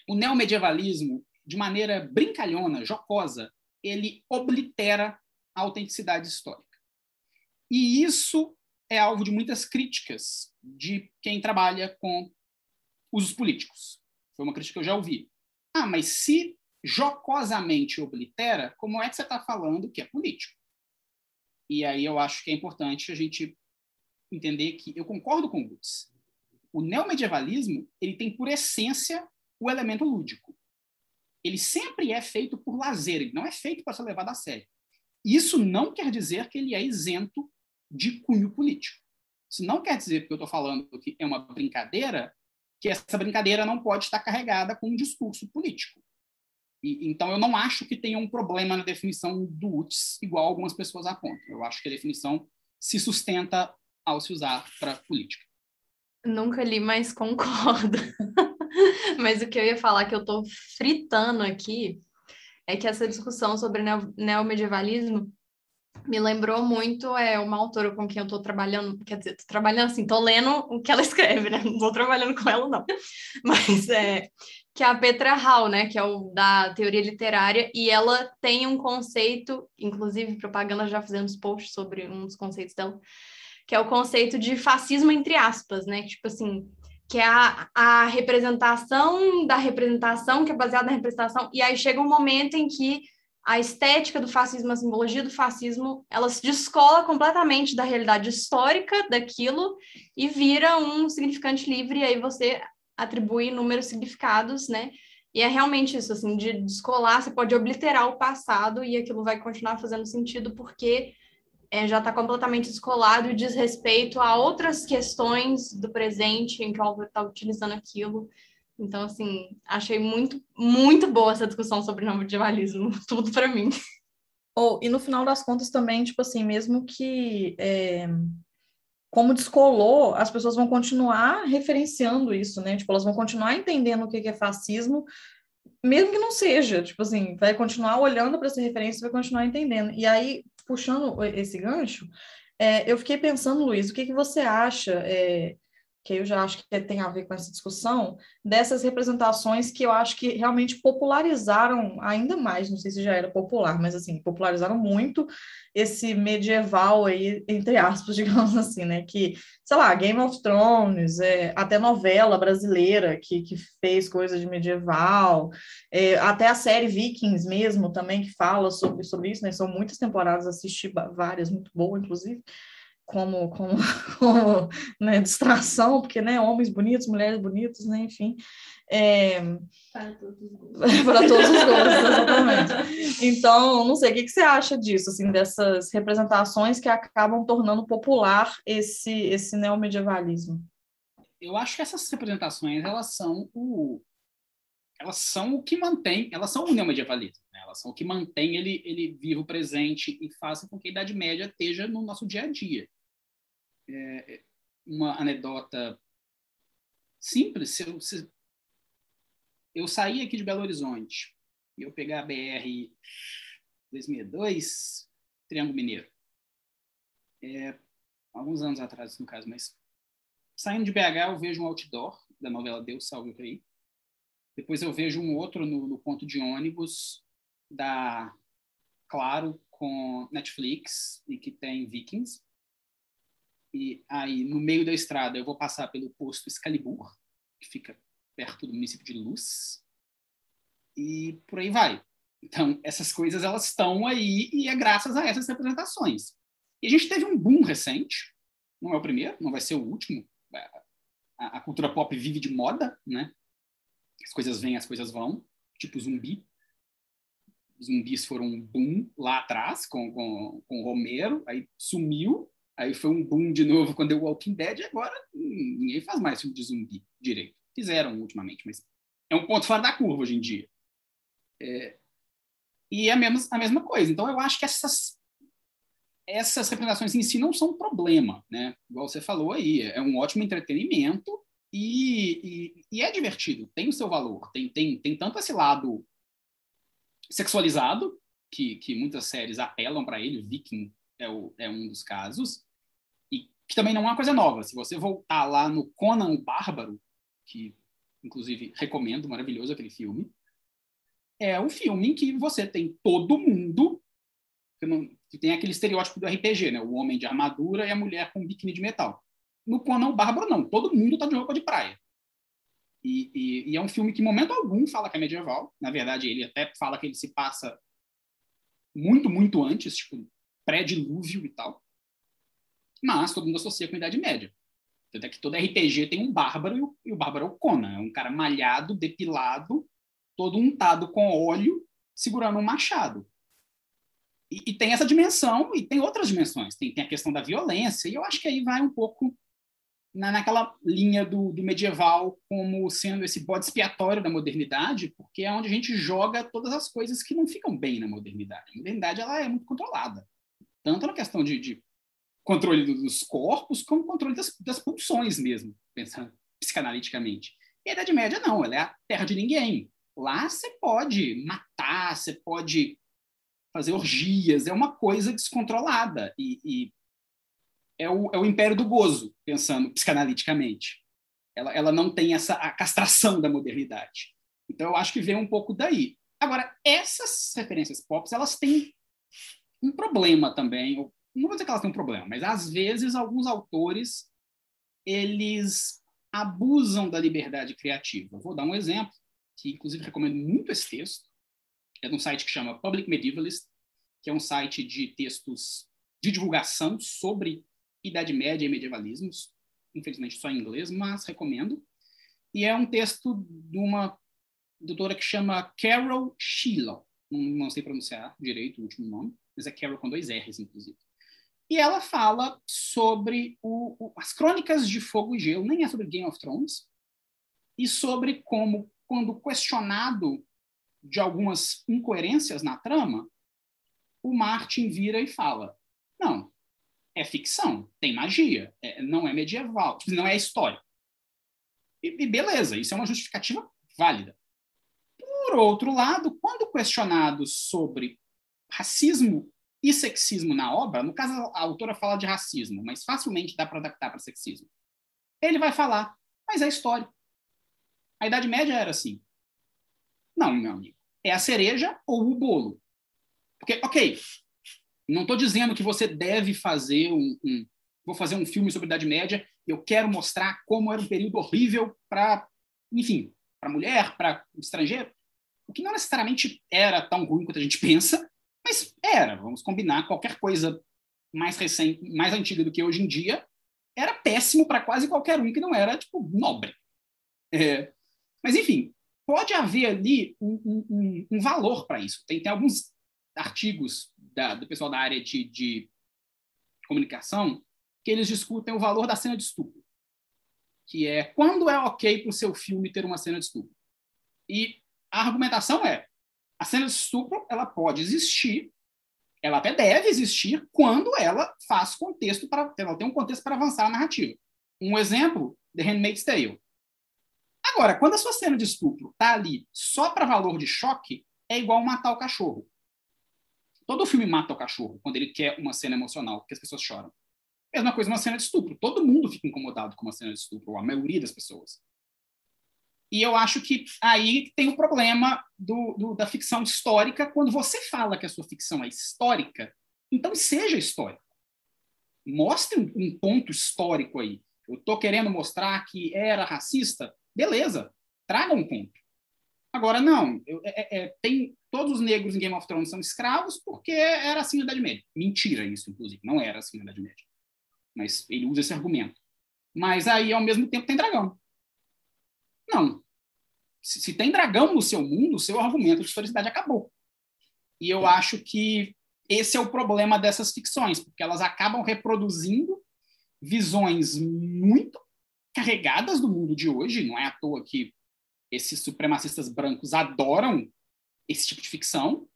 o neomedievalismo, de maneira brincalhona, jocosa, ele oblitera a autenticidade histórica. E isso é alvo de muitas críticas de quem trabalha com usos políticos. Foi uma crítica que eu já ouvi. Ah, mas se jocosamente oblitera, como é que você está falando que é político? E aí eu acho que é importante a gente entender que eu concordo com o Gutz. O neomedievalismo ele tem por essência o elemento lúdico. Ele sempre é feito por lazer, ele não é feito para ser levado a sério. Isso não quer dizer que ele é isento de cunho político. Isso não quer dizer que eu estou falando que é uma brincadeira, que essa brincadeira não pode estar carregada com um discurso político. E, então, eu não acho que tenha um problema na definição do UTS, igual algumas pessoas apontam. Eu acho que a definição se sustenta ao se usar para política. Nunca li, mas concordo. mas o que eu ia falar que eu estou fritando aqui é que essa discussão sobre neomedievalismo me lembrou muito é uma autora com quem eu estou trabalhando, quer dizer, tô trabalhando assim, tô lendo o que ela escreve, né? Não estou trabalhando com ela, não. Mas é que é a Petra Hall, né? Que é o da teoria literária, e ela tem um conceito, inclusive propaganda já fizemos posts sobre um dos conceitos dela, que é o conceito de fascismo entre aspas, né? Tipo assim, que é a, a representação da representação, que é baseada na representação, e aí chega um momento em que a estética do fascismo, a simbologia do fascismo, ela se descola completamente da realidade histórica daquilo e vira um significante livre, e aí você atribui inúmeros significados, né? E é realmente isso, assim, de descolar, você pode obliterar o passado e aquilo vai continuar fazendo sentido porque é, já está completamente descolado e diz respeito a outras questões do presente em que o Albert está utilizando aquilo. Então, assim, achei muito, muito boa essa discussão sobre não medievalismo, tudo para mim. Oh, e no final das contas também, tipo assim, mesmo que é, como descolou, as pessoas vão continuar referenciando isso, né? Tipo, elas vão continuar entendendo o que é fascismo, mesmo que não seja, tipo assim, vai continuar olhando para essa referência, vai continuar entendendo. E aí, puxando esse gancho, é, eu fiquei pensando, Luiz, o que, que você acha? É, que eu já acho que tem a ver com essa discussão, dessas representações que eu acho que realmente popularizaram ainda mais, não sei se já era popular, mas assim, popularizaram muito esse medieval aí, entre aspas, digamos assim, né, que, sei lá, Game of Thrones, é, até novela brasileira que, que fez coisa de medieval, é, até a série Vikings mesmo também, que fala sobre, sobre isso, né, são muitas temporadas, assisti várias, muito boa, inclusive, como, como, como né, distração, porque né, homens bonitos, mulheres bonitas, né, enfim. É... Para todos os gostos. Para todos os gostos, exatamente. Então, não sei, o que, que você acha disso, assim, dessas representações que acabam tornando popular esse, esse neomedievalismo? Eu acho que essas representações, elas são o, elas são o que mantém, elas são o neomedievalismo, né? elas são o que mantém ele, ele vivo, presente e fazem com que a Idade Média esteja no nosso dia a dia é, uma anedota simples. Eu, se eu sair aqui de Belo Horizonte e eu pegar a BR 2002, Triângulo Mineiro, é, alguns anos atrás, no caso, mas saindo de BH eu vejo um outdoor da novela Deus Salve o Rei. Depois eu vejo um outro no, no ponto de ônibus da Claro com Netflix e que tem Vikings. E aí, no meio da estrada, eu vou passar pelo posto Excalibur, que fica perto do município de Luz. E por aí vai. Então, essas coisas elas estão aí e é graças a essas representações. E a gente teve um boom recente, não é o primeiro, não vai ser o último. A, a cultura pop vive de moda, né? As coisas vêm, as coisas vão, tipo zumbi. Zumbis foram um boom lá atrás com, com, com Romero, aí sumiu, Aí foi um boom de novo quando deu Walking Dead, e agora ninguém faz mais filme de zumbi direito. Fizeram ultimamente, mas é um ponto fora da curva hoje em dia. É, e é a mesma, a mesma coisa. Então, eu acho que essas, essas representações em si não são um problema, né? Igual você falou aí, é um ótimo entretenimento e, e, e é divertido, tem o seu valor. Tem, tem, tem tanto esse lado sexualizado, que, que muitas séries apelam para ele, Viking é, o, é um dos casos, que também não é uma coisa nova. Se você voltar lá no Conan o Bárbaro, que inclusive recomendo, maravilhoso aquele filme, é um filme em que você tem todo mundo que, não, que tem aquele estereótipo do RPG, né? O homem de armadura e a mulher com biquíni de metal. No Conan o Bárbaro, não. Todo mundo está de roupa de praia. E, e, e, é um filme que, em momento algum, fala que é medieval. Na verdade, ele até fala que ele se passa muito, muito antes, tipo, pré-dilúvio e tal mas todo mundo associa com a Idade Média. Tanto é que todo RPG tem um bárbaro e o, bárbaro é o Conan. É um cara malhado, depilado, todo untado com óleo, segurando um machado. E, e, tem essa dimensão e tem outras dimensões. Tem, tem, a questão da violência, e eu acho que aí vai um pouco na, naquela linha do, do, medieval como sendo esse bode expiatório da modernidade, porque é onde a gente joga todas as coisas que não ficam bem na modernidade. A modernidade ela é muito controlada. Tanto na questão de, de controle dos corpos como controle das, das pulsões mesmo, pensando psicanaliticamente. E a Idade Média não, ela é a terra de ninguém. Lá você pode matar, você pode fazer orgias, é uma coisa descontrolada. E, e é, o, é o império do gozo, pensando psicanaliticamente. Ela, ela não tem essa a castração da modernidade. Então, eu acho que vem um pouco daí. Agora, essas referências pop, elas têm um problema também, não vou dizer que elas têm um problema, mas às vezes alguns autores eles abusam da liberdade criativa. Vou dar um exemplo, que inclusive recomendo muito esse texto. É de um site que chama Public Medievalist, que é um site de textos de divulgação sobre Idade Média e medievalismos, infelizmente só em inglês, mas recomendo. E é um texto de uma doutora que chama Carol Sheila. Não, não sei pronunciar direito o último nome, mas é Carol com dois R's, inclusive. E ela fala sobre o, o, as crônicas de Fogo e Gelo, nem é sobre Game of Thrones, e sobre como, quando questionado de algumas incoerências na trama, o Martin vira e fala: não, é ficção, tem magia, é, não é medieval, não é história. E, e beleza, isso é uma justificativa válida. Por outro lado, quando questionado sobre racismo e sexismo na obra, no caso a autora fala de racismo, mas facilmente dá para adaptar para sexismo. Ele vai falar, mas é história. A Idade Média era assim. Não, meu amigo. É a cereja ou o bolo. Porque, ok, não estou dizendo que você deve fazer um, um, Vou fazer um filme sobre a Idade Média e eu quero mostrar como era um período horrível para, enfim, para mulher, para estrangeiro. O que não necessariamente era tão ruim quanto a gente pensa, mas era. Vamos combinar, qualquer coisa mais recente, mais antiga do que hoje em dia, era péssimo para quase qualquer um que não era, tipo, nobre. É, mas, enfim, pode haver ali um, um, um valor para isso. Tem, tem alguns artigos da, do pessoal da área de, de comunicação que eles discutem o valor da cena de estupro, que é quando é ok para o seu filme ter uma cena de estupro. E a argumentação é a cena de estupro ela pode existir, ela até deve existir quando ela faz contexto para ela tem um contexto para avançar a narrativa. Um exemplo, The Handmaid's Tale. Agora, quando a sua cena de estupro está ali só para valor de choque, é igual matar o cachorro. Todo filme mata o cachorro quando ele quer uma cena emocional, porque as pessoas choram. Mesma coisa uma cena de estupro. Todo mundo fica incomodado com uma cena de estupro, ou a maioria das pessoas. E eu acho que aí tem o problema do, do, da ficção histórica. Quando você fala que a sua ficção é histórica, então seja histórica. Mostre um, um ponto histórico aí. Eu estou querendo mostrar que era racista. Beleza, traga um ponto. Agora, não, eu, é, é, tem todos os negros em Game of Thrones são escravos porque era assim na Idade Média. Mentira isso, inclusive, não era assim na Idade Média. Mas ele usa esse argumento. Mas aí, ao mesmo tempo, tem dragão. Não. Se, se tem dragão no seu mundo, o seu argumento de historicidade acabou. E eu acho que esse é o problema dessas ficções, porque elas acabam reproduzindo visões muito carregadas do mundo de hoje. Não é à toa que esses supremacistas brancos adoram esse tipo de ficção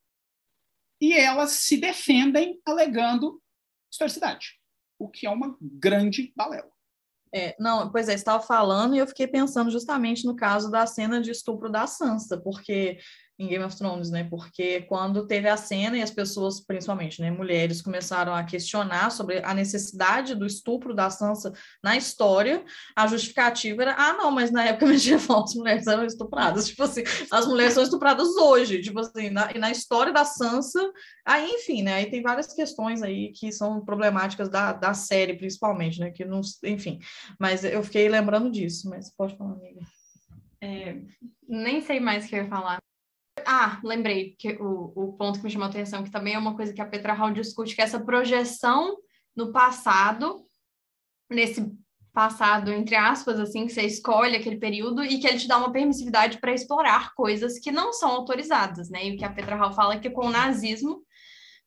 e elas se defendem alegando historicidade, o que é uma grande balela. É, não, pois é, estava falando e eu fiquei pensando justamente no caso da cena de estupro da Sansa, porque em Game of Thrones, né? Porque quando teve a cena e as pessoas, principalmente, né, mulheres, começaram a questionar sobre a necessidade do estupro da Sansa na história, a justificativa era: ah, não, mas na época medieval as mulheres eram estupradas. Tipo assim, as mulheres são estupradas hoje, tipo assim, na, e na história da Sansa, aí, enfim, né? Aí tem várias questões aí que são problemáticas da, da série, principalmente, né? Que não, enfim, mas eu fiquei lembrando disso, mas pode falar, amiga. É, nem sei mais o que eu ia falar. Ah, lembrei que o, o ponto que me chamou a atenção, que também é uma coisa que a Petra Hall discute, que é essa projeção no passado, nesse passado, entre aspas, assim, que você escolhe aquele período e que ele te dá uma permissividade para explorar coisas que não são autorizadas, né? E o que a Petra Hall fala é que com o nazismo,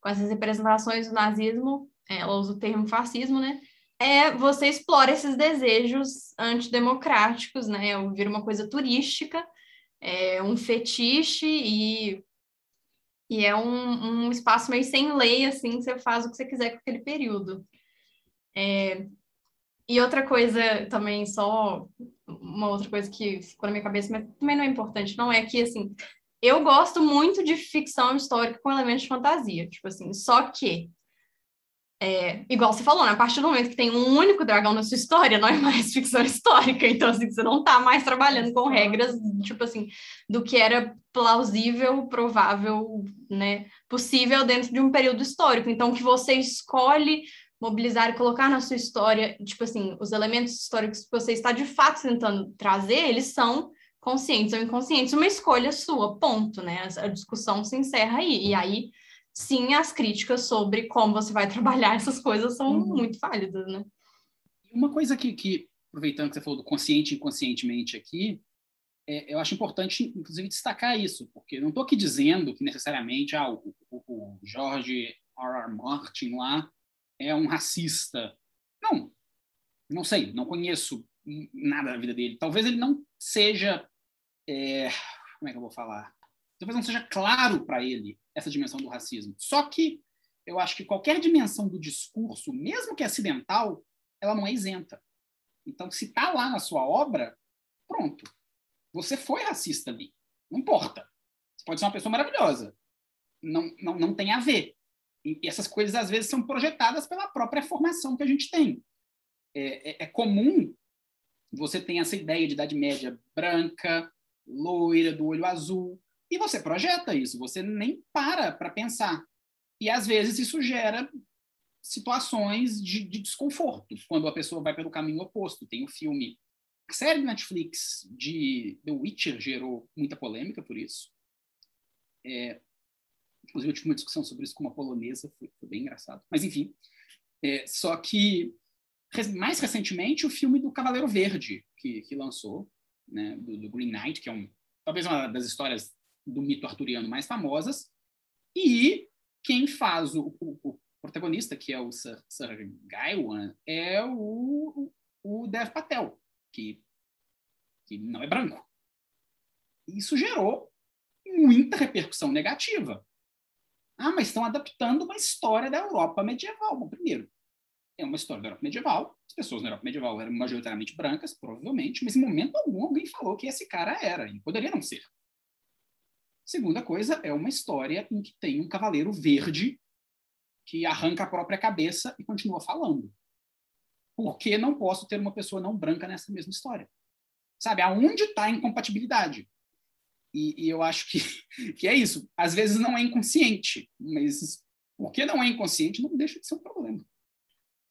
com essas representações do nazismo, é, ela usa o termo fascismo, né? É você explora esses desejos antidemocráticos, né? Vira uma coisa turística é um fetiche e, e é um, um espaço meio sem lei, assim, você faz o que você quiser com aquele período. É, e outra coisa também, só uma outra coisa que ficou na minha cabeça, mas também não é importante, não é que, assim, eu gosto muito de ficção histórica com elementos de fantasia, tipo assim, só que é, igual você falou, né? A partir do momento que tem um único dragão na sua história, não é mais ficção histórica. Então, assim, você não tá mais trabalhando com regras, tipo assim, do que era plausível, provável, né? Possível dentro de um período histórico. Então, que você escolhe mobilizar e colocar na sua história, tipo assim, os elementos históricos que você está de fato tentando trazer, eles são conscientes ou inconscientes, uma escolha sua, ponto, né? A discussão se encerra aí. E aí sim, as críticas sobre como você vai trabalhar essas coisas são uhum. muito válidas, né? Uma coisa que, que, aproveitando que você falou do consciente e inconscientemente aqui, é, eu acho importante, inclusive, destacar isso, porque não estou aqui dizendo que necessariamente ah, o, o, o George R. R. Martin lá é um racista. Não, não sei, não conheço nada da vida dele. Talvez ele não seja, é, como é que eu vou falar? Talvez não seja claro para ele essa dimensão do racismo. Só que eu acho que qualquer dimensão do discurso, mesmo que acidental, ela não é isenta. Então, se está lá na sua obra, pronto. Você foi racista ali. Não importa. Você pode ser uma pessoa maravilhosa. Não, não, não tem a ver. E essas coisas, às vezes, são projetadas pela própria formação que a gente tem. É, é, é comum você ter essa ideia de idade média branca, loira, do olho azul, e você projeta isso, você nem para para pensar. E, às vezes, isso gera situações de, de desconforto quando a pessoa vai pelo caminho oposto. Tem o filme a série do Netflix de The Witcher gerou muita polêmica por isso. É, inclusive, eu tive uma discussão sobre isso com uma polonesa, foi, foi bem engraçado. Mas, enfim. É, só que, mais recentemente, o filme do Cavaleiro Verde, que, que lançou, né, do, do, Green Knight, que é um, talvez uma das histórias do mito arturiano mais famosas. E quem faz o, o, o protagonista, que é o Sir, Sir Gaiwan, é o, o Dev Patel, que, que não é branco. Isso gerou muita repercussão negativa. Ah, mas estão adaptando uma história da Europa medieval. Bom, primeiro, é uma história da Europa medieval. As pessoas na Europa medieval eram majoritariamente brancas, provavelmente, mas em momento algum alguém falou que esse cara era, e poderia não ser. Segunda coisa, é uma história em que tem um cavaleiro verde que arranca a própria cabeça e continua falando por que não posso ter uma pessoa não branca nessa mesma história? Sabe, aonde está a incompatibilidade? E, e, eu acho que, que é isso. Às vezes não é inconsciente, mas porque não é inconsciente não deixa de ser um problema.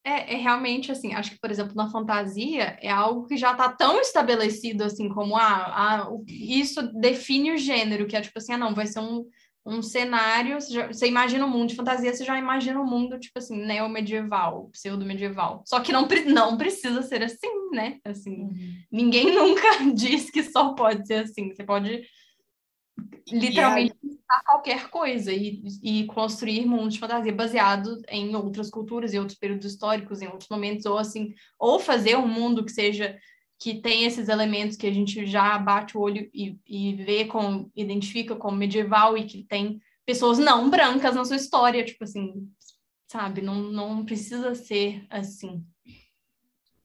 É, é, realmente assim, acho que, por exemplo, na fantasia é algo que já está tão estabelecido assim como ah, ah, isso define o gênero, que é tipo assim, ah, não, vai ser um, um cenário, você, já, você, imagina um mundo de fantasia, você já imagina um mundo, tipo assim, neo-medieval, pseudo-medieval. Só que não, não precisa ser assim, né? Assim, uhum. ninguém nunca diz que só pode ser assim. Você pode literalmente pensar qualquer coisa e, e construir mundos de fantasia baseados em outras culturas, em outros períodos históricos, em outros momentos, ou assim, ou fazer um mundo que seja que tem esses elementos que a gente já bate o olho e, e vê com, identifica como medieval e que tem pessoas não brancas na sua história, tipo assim, sabe? Não, não precisa ser assim.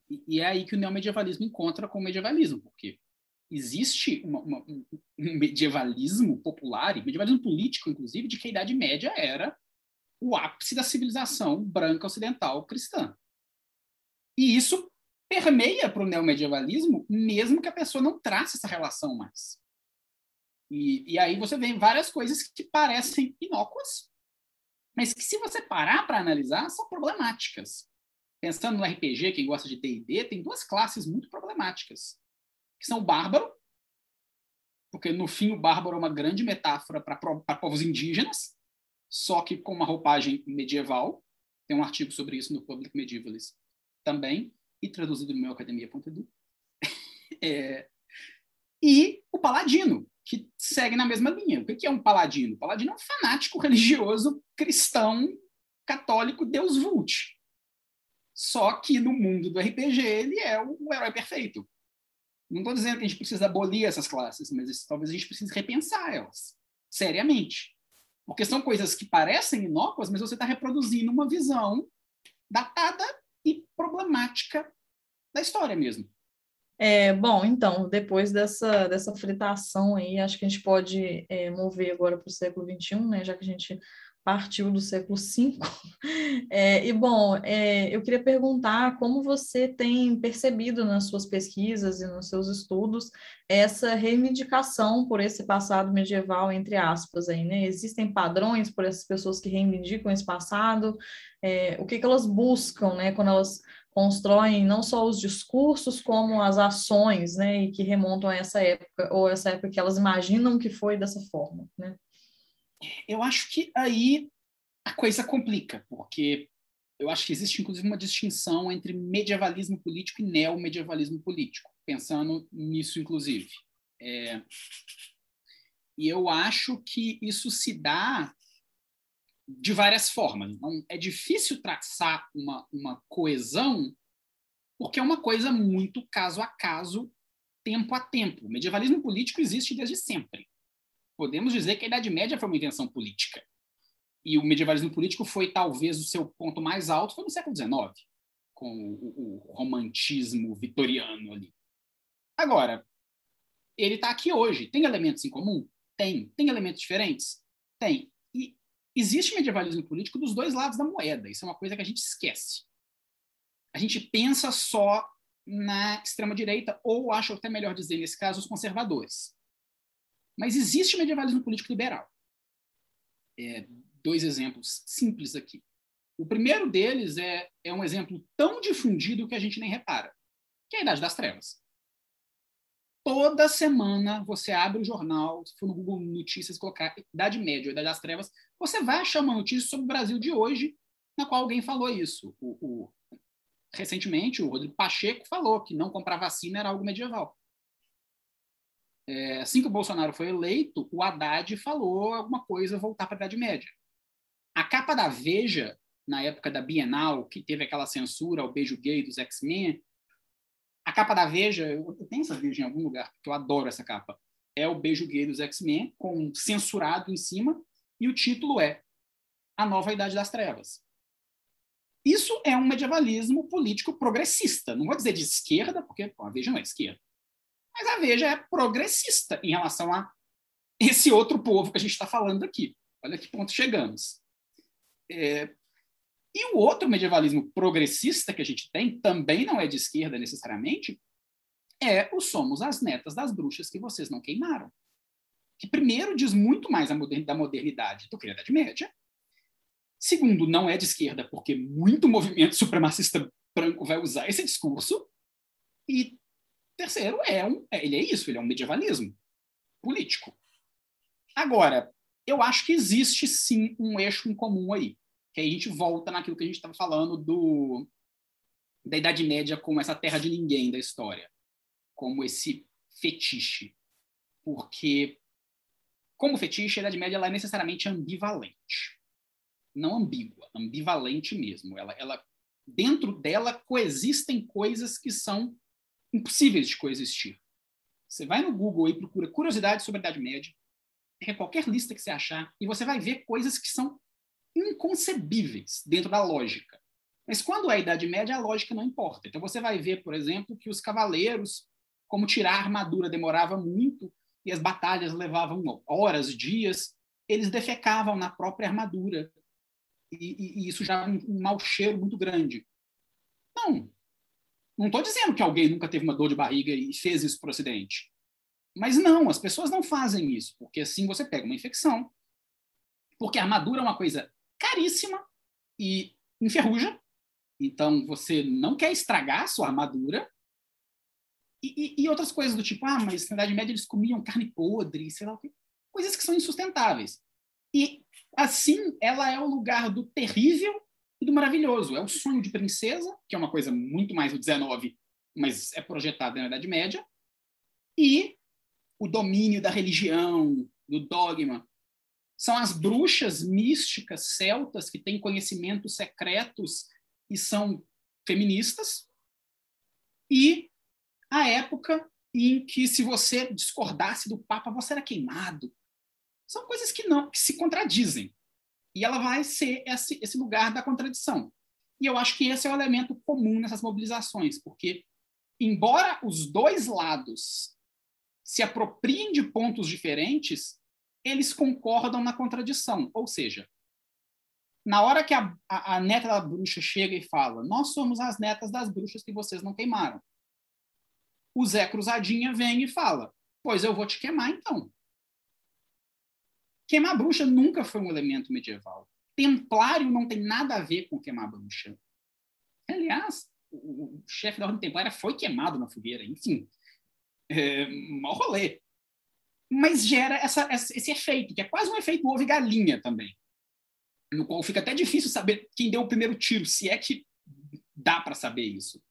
E, e é aí que o neomedievalismo encontra com o medievalismo, porque existe uma, uma, um medievalismo popular, e medievalismo político, inclusive, de que a Idade Média era o ápice da civilização branca ocidental cristã. E isso permeia para o neomedievalismo, mesmo que a pessoa não trace essa relação mais. E, e aí você vê várias coisas que parecem inócuas, mas que, se você parar para analisar, são problemáticas. Pensando no RPG, quem gosta de D&D, tem duas classes muito problemáticas, que são bárbaro, porque no fim o bárbaro é uma grande metáfora para povos indígenas, só que com uma roupagem medieval. Tem um artigo sobre isso no Public Medievalist também e traduzido no meu academia.edu. é, e o paladino, que segue na mesma linha. O que é um paladino? O paladino é um fanático religioso cristão católico Deus Vult. Só que no mundo do RPG ele é o herói perfeito. Não estou dizendo que a gente precisa abolir essas classes, mas talvez a gente precise repensar elas, seriamente. Porque são coisas que parecem inócuas, mas você está reproduzindo uma visão datada e problemática da história mesmo. É, bom, então, depois dessa, dessa fritação aí, acho que a gente pode é, mover agora para o século XXI, né, já que a gente partiu do século V. É, e, bom, é, eu queria perguntar como você tem percebido nas suas pesquisas e nos seus estudos essa reivindicação por esse passado medieval, entre aspas, aí, né? Existem padrões por essas pessoas que reivindicam esse passado? É, o que, que elas buscam, né, quando elas constroem não só os discursos, como as ações, né, e que remontam a essa época, ou essa época que elas imaginam que foi dessa forma, né? Eu acho que aí a coisa complica, porque eu acho que existe inclusive uma distinção entre medievalismo político e neomedievalismo político, pensando nisso inclusive. É, e eu acho que isso se dá de várias formas. Então, é difícil traçar uma, uma coesão, porque é uma coisa muito caso a caso, tempo a tempo. O medievalismo político existe desde sempre. Podemos dizer que a Idade Média foi uma invenção política. E o medievalismo político foi talvez o seu ponto mais alto foi no século XIX, com o, o romantismo vitoriano ali. Agora, ele está aqui hoje. Tem elementos em comum? Tem. Tem elementos diferentes? Tem. E existe medievalismo político dos dois lados da moeda. Isso é uma coisa que a gente esquece. A gente pensa só na extrema-direita, ou acho até melhor dizer, nesse caso, os conservadores. Mas existe medievalismo político liberal. É, dois exemplos simples aqui. O primeiro deles é, é um exemplo tão difundido que a gente nem repara, que é a Idade das Trevas. Toda semana você abre o jornal, se for no Google Notícias, colocar Idade Média, Idade das Trevas, você vai achar uma notícia sobre o Brasil de hoje, na qual alguém falou isso. O, o, recentemente, o Rodrigo Pacheco falou que não comprar vacina era algo medieval. É, assim que o Bolsonaro foi eleito, o Haddad falou alguma coisa voltar para a Idade Média. A capa da Veja, na época da Bienal, que teve aquela censura ao beijo gay dos X-Men, a capa da Veja, eu tenho essa Veja em algum lugar, porque eu adoro essa capa. É o beijo gay dos X-Men, com censurado em cima, e o título é A Nova Idade das Trevas. Isso é um medievalismo político progressista. Não vou dizer de esquerda, porque pô, a Veja não é esquerda. Mas a Veja é progressista em relação a esse outro povo que a gente está falando aqui. Olha que ponto chegamos. É, e o outro medievalismo progressista que a gente tem, também não é de esquerda necessariamente, é o Somos as Netas das Bruxas que vocês não queimaram. Que primeiro diz muito mais da modernidade do que a Idade Média. Segundo, não é de esquerda, porque muito movimento supremacista branco vai usar esse discurso. E terceiro, é um, é, ele é isso, ele é um medievalismo político. Agora, eu acho que existe sim um eixo em comum aí que aí a gente volta naquilo que a gente estava falando do da Idade Média como essa terra de ninguém da história, como esse fetiche. Porque, como fetiche, a Idade Média ela é necessariamente ambivalente. Não ambígua, ambivalente mesmo. Ela, ela, dentro dela coexistem coisas que são impossíveis de coexistir. Você vai no Google e procura curiosidades sobre a Idade Média, pega qualquer lista que você achar, e você vai ver coisas que são inconcebíveis dentro da lógica. Mas quando é a Idade Média, a lógica não importa. Então você vai ver, por exemplo, que os cavaleiros, como tirar a armadura demorava muito e as batalhas levavam horas, dias, eles defecavam na própria armadura. E, e, e isso já é um, um mau cheiro muito grande. Não. Não estou dizendo que alguém nunca teve uma dor de barriga e fez isso para o Ocidente. Mas não, as pessoas não fazem isso, porque assim você pega uma infecção. Porque a armadura é uma coisa caríssima e enferruja. Então, você não quer estragar a sua armadura. E, e, e, outras coisas do tipo, ah, mas na Idade Média eles comiam carne podre, sei lá o quê. Coisas que são insustentáveis. E, assim, ela é o lugar do terrível e do maravilhoso. É o sonho de princesa, que é uma coisa muito mais do 19, mas é projetada na Idade Média. E o domínio da religião, do dogma, são as bruxas místicas celtas que têm conhecimentos secretos e são feministas. E a época em que, se você discordasse do Papa, você era queimado. São coisas que não que se contradizem. E ela vai ser esse, esse lugar da contradição. E eu acho que esse é o elemento comum nessas mobilizações, porque, embora os dois lados se apropriem de pontos diferentes, eles concordam na contradição. Ou seja, na hora que a, a, a, neta da bruxa chega e fala: Nós somos as netas das bruxas que vocês não queimaram. O Zé Cruzadinha vem e fala: Pois eu vou te queimar então. Queimar bruxa nunca foi um elemento medieval. Templário não tem nada a ver com queimar bruxa. Aliás, o, o chefe da Ordem Templária foi queimado na fogueira. Enfim, é, mau rolê mas gera essa, esse efeito, que é quase um efeito ovo e galinha também, no qual fica até difícil saber quem deu o primeiro tiro, se é que dá para saber isso.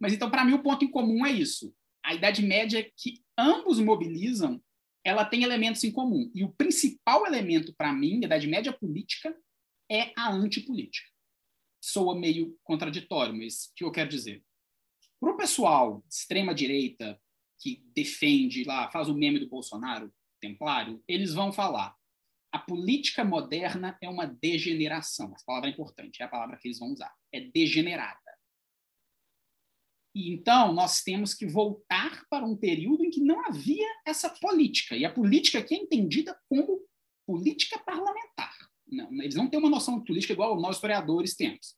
Mas então, para mim, o ponto em comum é isso. A Idade Média que ambos mobilizam, ela tem elementos em comum. E o principal elemento, para mim, da Idade Média política, é a antipolítica. Soa meio contraditório, mas o que eu quero dizer? Para o pessoal de extrema-direita que defende lá, faz o meme do Bolsonaro, templário, eles vão falar a política moderna é uma degeneração. Essa palavra é importante, é a palavra que eles vão usar. É degenerada. E então nós temos que voltar para um período em que não havia essa política. E a política aqui é entendida como política parlamentar. Não, eles não têm uma noção de política igual nós historiadores temos.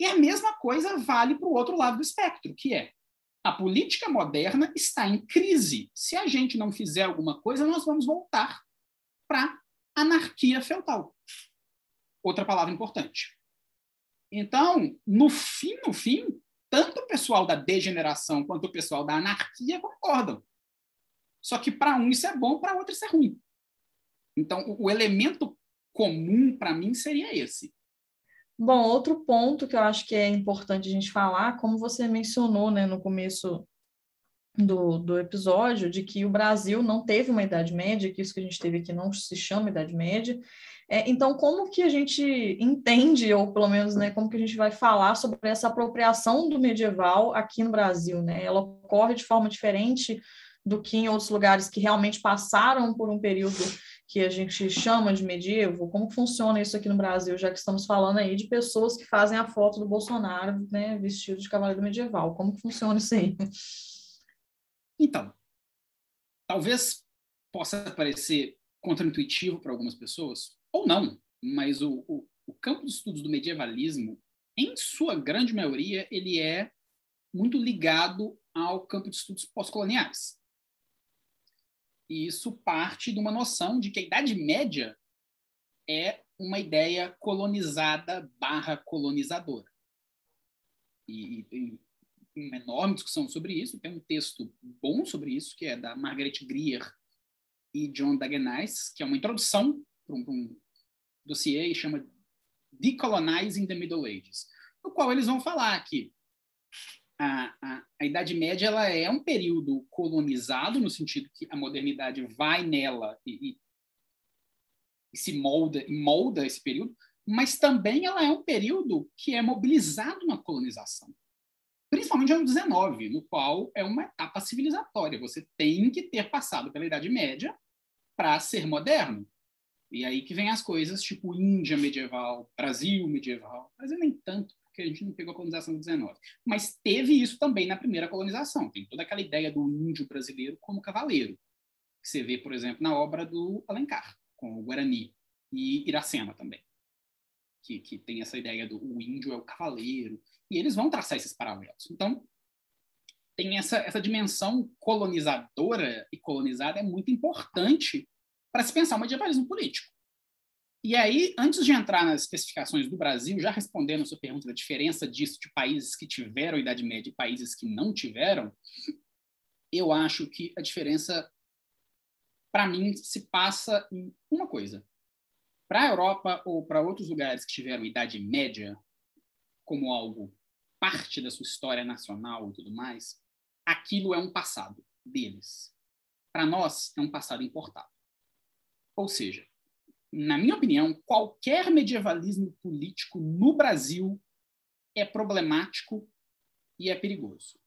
E a mesma coisa vale para o outro lado do espectro, que é a política moderna está em crise. Se a gente não fizer alguma coisa, nós vamos voltar para anarquia feudal. Outra palavra importante. Então, no fim, no fim, tanto o pessoal da degeneração quanto o pessoal da anarquia concordam. Só que para um isso é bom, para outro isso é ruim. Então, o elemento comum para mim seria esse. Bom, outro ponto que eu acho que é importante a gente falar, como você mencionou né, no começo do, do episódio, de que o Brasil não teve uma Idade Média, que isso que a gente teve aqui não se chama Idade Média. É, então, como que a gente entende, ou pelo menos, né, como que a gente vai falar sobre essa apropriação do medieval aqui no Brasil? Né? Ela ocorre de forma diferente do que em outros lugares que realmente passaram por um período que a gente chama de medievo, como funciona isso aqui no Brasil, já que estamos falando aí de pessoas que fazem a foto do Bolsonaro, né, vestido de cavaleiro medieval, como funciona isso aí? Então, talvez possa parecer contraintuitivo para algumas pessoas, ou não, mas o, o, o campo de estudos do medievalismo, em sua grande maioria, ele é muito ligado ao campo de estudos pós-coloniais. E isso parte de uma noção de que a Idade Média é uma ideia colonizada barra colonizadora. E, e uma enorme discussão sobre isso, tem um texto bom sobre isso, que é da Margaret Greer e John Dagenais, que é uma introdução para um, um dossiê e chama Decolonizing the Middle Ages, no qual eles vão falar que a, a, a, Idade Média ela é um período colonizado, no sentido que a modernidade vai nela e, e, e se molda, e molda esse período, mas também ela é um período que é mobilizado na colonização. Principalmente no 19, no qual é uma etapa civilizatória. Você tem que ter passado pela Idade Média para ser moderno. E aí que vem as coisas tipo Índia medieval, Brasil medieval. Brasil nem tanto, porque a gente não pegou a colonização do 19. Mas teve isso também na primeira colonização. Tem toda aquela ideia do índio brasileiro como cavaleiro, que você vê, por exemplo, na obra do Alencar, com o Guarani, e Iracema também. Que, que tem essa ideia do o índio é o cavaleiro, e eles vão traçar esses paralelos. Então, tem essa, essa dimensão colonizadora e colonizada é muito importante para se pensar o medievalismo político. E aí, antes de entrar nas especificações do Brasil, já respondendo a sua pergunta da diferença disso de países que tiveram Idade Média e países que não tiveram, eu acho que a diferença, para mim, se passa em uma coisa. Para a Europa ou para outros lugares que tiveram Idade Média como algo parte da sua história nacional e tudo mais, aquilo é um passado deles. Para nós, é um passado importado. Ou seja, na minha opinião, qualquer medievalismo político no Brasil é problemático e é perigoso.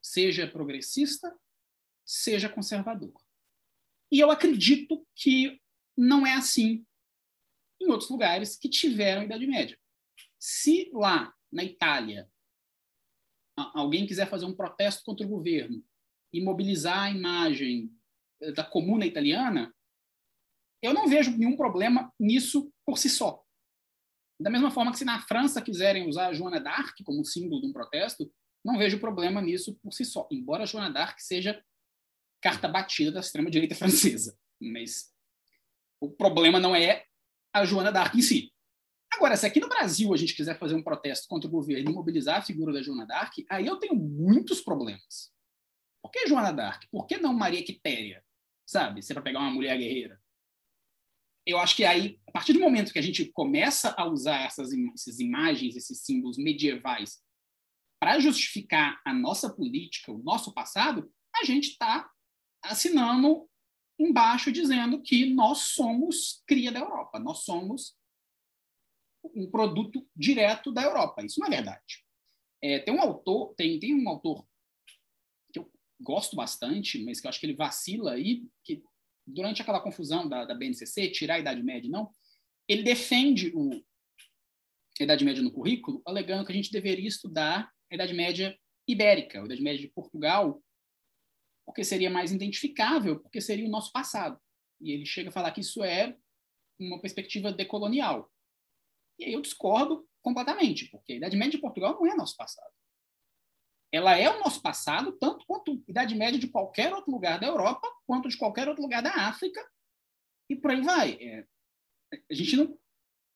Seja progressista, seja conservador. E eu acredito que não é assim em outros lugares que tiveram Idade Média. Se lá na Itália alguém quiser fazer um protesto contra o governo e mobilizar a imagem da comuna italiana, eu não vejo nenhum problema nisso por si só. Da mesma forma que se na França quiserem usar a Joana d'Arc como símbolo de um protesto, não vejo problema nisso por si só, embora a Joana d'Arc seja carta batida da extrema-direita francesa. Mas o problema não é a Joana d'Arc em si. Agora, se aqui no Brasil a gente quiser fazer um protesto contra o governo e mobilizar a figura da Joana d'Arc, aí eu tenho muitos problemas. Por que Joana d'Arc? Por que não Maria Quitéria? Sabe? Se é para pegar uma mulher guerreira eu acho que aí, a partir do momento que a gente começa a usar essas, essas imagens, esses símbolos medievais para justificar a nossa política, o nosso passado, a gente está assinando embaixo dizendo que nós somos cria da Europa, nós somos um produto direto da Europa. Isso não é verdade. É, tem um autor, tem, tem um autor que eu gosto bastante, mas que eu acho que ele vacila aí, que durante aquela confusão da, da BNCC, tirar a Idade Média, não, ele defende o, a Idade Média no currículo, alegando que a gente deveria estudar a Idade Média ibérica, a Idade Média de Portugal, porque seria mais identificável, porque seria o nosso passado. E ele chega a falar que isso é uma perspectiva decolonial. E aí eu discordo completamente, porque a Idade Média de Portugal não é nosso passado. Ela é o nosso passado, tanto quanto a Idade Média de qualquer outro lugar da Europa, quanto de qualquer outro lugar da África, e por aí vai. É, a gente não,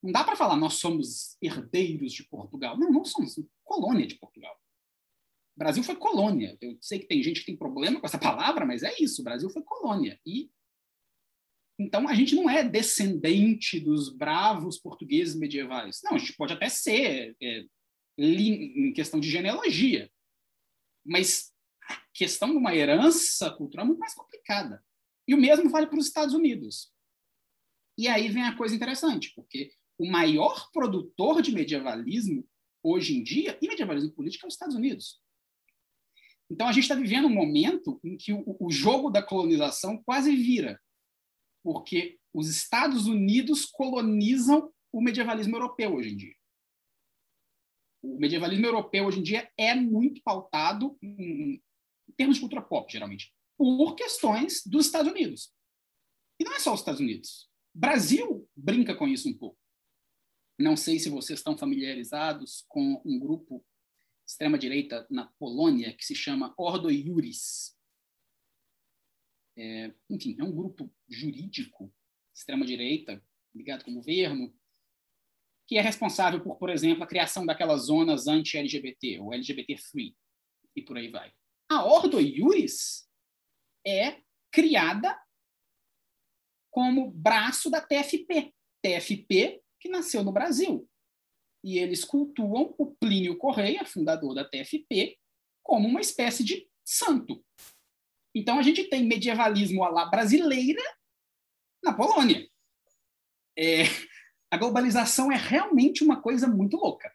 não dá para falar nós somos herdeiros de Portugal. Não, não somos colônia de Portugal. O Brasil foi colônia. Eu sei que tem gente que tem problema com essa palavra, mas é isso. O Brasil foi colônia. E então a gente não é descendente dos bravos portugueses medievais. Não, a gente pode até ser é, em questão de genealogia, mas a questão de uma herança cultural é muito mais complicada. E o mesmo vale para os Estados Unidos. E aí vem a coisa interessante, porque o maior produtor de medievalismo hoje em dia, e medievalismo político, é os Estados Unidos. Então, a gente está vivendo um momento em que o, o, jogo da colonização quase vira, porque os Estados Unidos colonizam o medievalismo europeu hoje em dia. O medievalismo europeu hoje em dia é muito pautado em, em termos de cultura pop, geralmente, por questões dos Estados Unidos. E não é só os Estados Unidos. Brasil brinca com isso um pouco. Não sei se vocês estão familiarizados com um grupo extrema-direita na Polônia, que se chama Ordo Iuris. É, enfim, é um grupo jurídico extrema-direita, ligado com o governo, que é responsável por, por exemplo, a criação daquelas zonas anti-LGBT, ou LGBT-free, e por aí vai. A Ordo Iuris é criada como braço da TFP. TFP que nasceu no Brasil, e eles cultuam o Plínio Correia, fundador da TFP, como uma espécie de santo. Então a gente tem medievalismo à la brasileira na Polônia. É, a globalização é realmente uma coisa muito louca.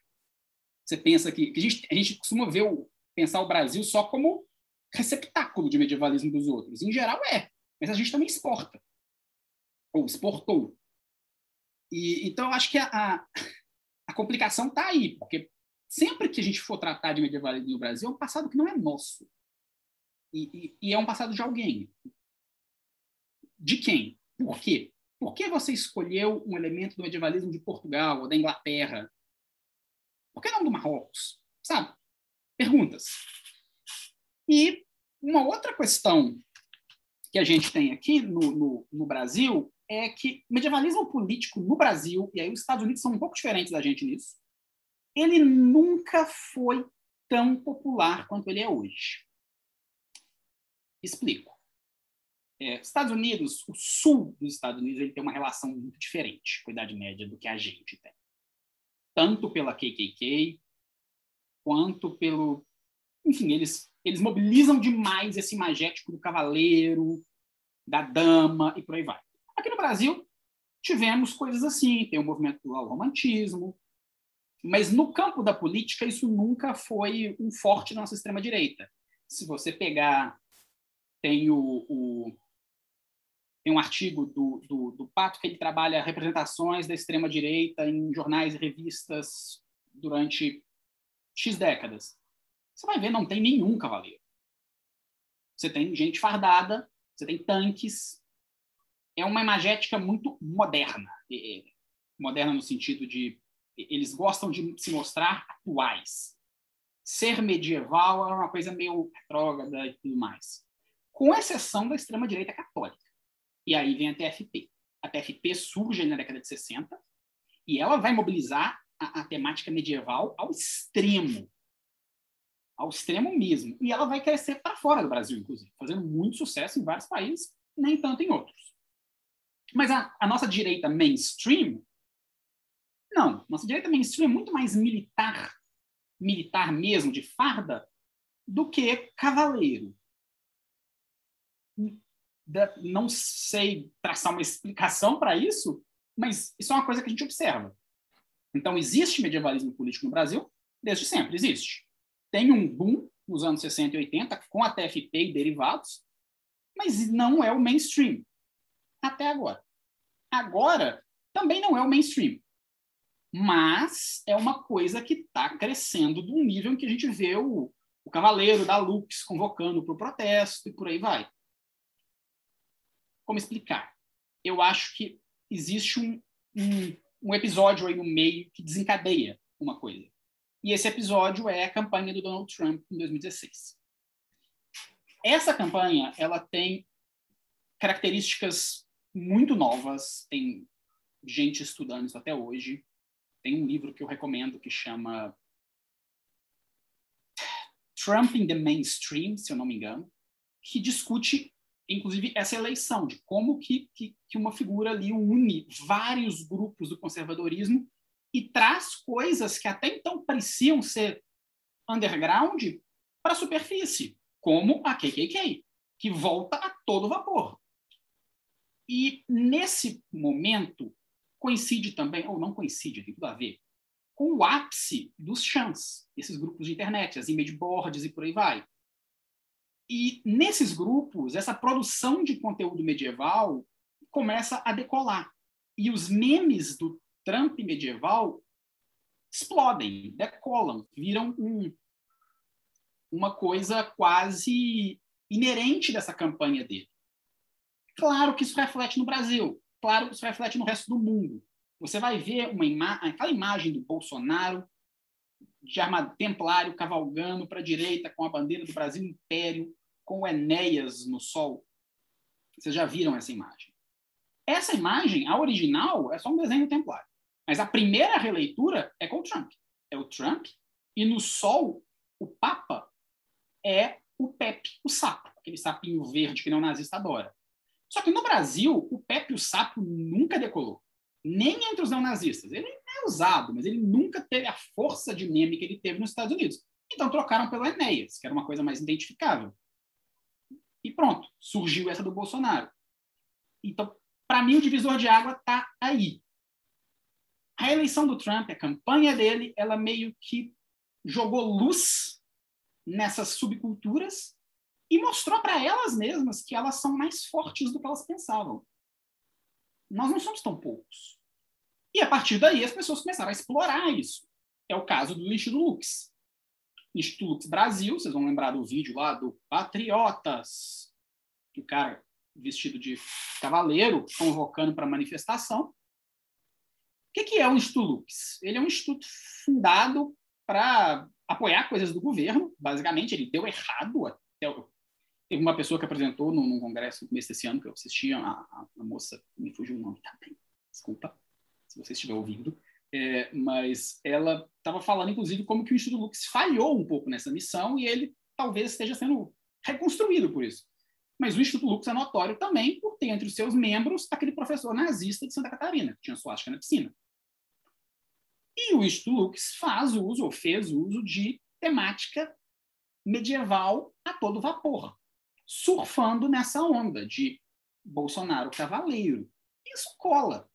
Você pensa que, que a, gente, a, gente, costuma ver o, pensar o Brasil só como receptáculo de medievalismo dos outros. Em geral é, mas a gente também exporta ou exportou. E, então eu acho que a, a a complicação está aí, porque sempre que a gente for tratar de medievalismo no Brasil, é um passado que não é nosso. E, e, e, é um passado de alguém. De quem? Por quê? Por que você escolheu um elemento do medievalismo de Portugal ou da Inglaterra? Por que não do Marrocos? Sabe? Perguntas. E uma outra questão que a gente tem aqui no, no, no Brasil é que o medievalismo político no Brasil, e aí os Estados Unidos são um pouco diferentes da gente nisso, ele nunca foi tão popular quanto ele é hoje. Explico. É, Estados Unidos, o sul dos Estados Unidos, ele tem uma relação muito diferente com a Idade Média do que a gente tem. Tanto pela KKK, quanto pelo... Enfim, eles, eles mobilizam demais esse imagético do cavaleiro, da dama e por aí vai. Aqui no Brasil, tivemos coisas assim, tem o movimento do romantismo, mas no campo da política isso nunca foi um forte da nossa extrema-direita. Se você pegar, tem o, o tem um artigo do, do, do, Pato que ele trabalha representações da extrema-direita em jornais e revistas durante X décadas. Você vai ver, não tem nenhum cavaleiro. Você tem gente fardada, você tem tanques, é uma imagética muito moderna. Moderna no sentido de eles gostam de se mostrar atuais. Ser medieval é uma coisa meio retrógrada e tudo mais. Com exceção da extrema-direita católica. E aí vem a TFP. A TFP surge na década de 60 e ela vai mobilizar a, a temática medieval ao extremo. Ao extremo mesmo. E ela vai crescer para fora do Brasil, inclusive, fazendo muito sucesso em vários países, nem tanto em outros. Mas a, a nossa direita mainstream, não. Nossa direita mainstream é muito mais militar, militar mesmo, de farda, do que cavaleiro. Não sei traçar uma explicação para isso, mas isso é uma coisa que a gente observa. Então, existe medievalismo político no Brasil desde sempre, existe. Tem um boom nos anos 60 e 80 com a TFP e derivados, mas não é o mainstream até agora. Agora, também não é o mainstream, mas é uma coisa que está crescendo um nível em que a gente vê o, o cavaleiro da Lux convocando para o protesto e por aí vai. Como explicar? Eu acho que existe um, um, um episódio aí no meio que desencadeia uma coisa. E esse episódio é a campanha do Donald Trump em 2016. Essa campanha ela tem características muito novas, tem gente estudando isso até hoje. Tem um livro que eu recomendo que chama Trump in the Mainstream, se eu não me engano, que discute, inclusive, essa eleição, de como que, que, que uma figura ali une vários grupos do conservadorismo e traz coisas que até então pareciam ser underground para a superfície, como a KKK, que volta a todo vapor. E nesse momento coincide também, ou não coincide, tem tudo a ver, com o ápice dos chans, esses grupos de internet, as image boards e por aí vai. E nesses grupos, essa produção de conteúdo medieval começa a decolar. E os memes do Trump medieval explodem, decolam, viram um, uma coisa quase inerente dessa campanha dele. Claro que isso reflete no Brasil, claro que isso reflete no resto do mundo. Você vai ver uma ima aquela imagem do Bolsonaro de armado templário cavalgando para a direita com a bandeira do Brasil Império, com Enéas no sol. Vocês já viram essa imagem? Essa imagem, a original, é só um desenho templário. Mas a primeira releitura é com o Trump. É o Trump, e no sol, o Papa é o Pepe, o sapo, aquele sapinho verde que não nazista adora. Só que no Brasil, o Pepe o Sapo nunca decolou. Nem entre os neonazistas. Ele é usado, mas ele nunca teve a força de meme que ele teve nos Estados Unidos. Então trocaram pelo Enéas, que era uma coisa mais identificável. E pronto, surgiu essa do Bolsonaro. Então, para mim, o divisor de água está aí. A eleição do Trump, a campanha dele, ela meio que jogou luz nessas subculturas e mostrou para elas mesmas que elas são mais fortes do que elas pensavam. Nós não somos tão poucos. E a partir daí as pessoas começaram a explorar isso. É o caso do Instituto Lux. Instituto Brasil, vocês vão lembrar do vídeo lá do Patriotas, que o cara vestido de cavaleiro convocando para manifestação. O que, que é o Instituto Lux? Ele é um instituto fundado para apoiar coisas do governo. Basicamente, ele deu errado até Teve uma pessoa que apresentou num, num congresso no começo desse ano, que eu assistia, a, a, a moça, me fugiu o nome também, desculpa, se você estiver ouvindo, é, mas ela estava falando, inclusive, como que o Instituto Lux falhou um pouco nessa missão e ele talvez esteja sendo reconstruído por isso. Mas o Instituto Lux é notório também por ter entre os seus membros aquele professor nazista de Santa Catarina, que tinha suástica na piscina. E o Instituto Lux faz uso, ou fez uso, de temática medieval a todo vapor surfando nessa onda de Bolsonaro cavaleiro. Isso cola.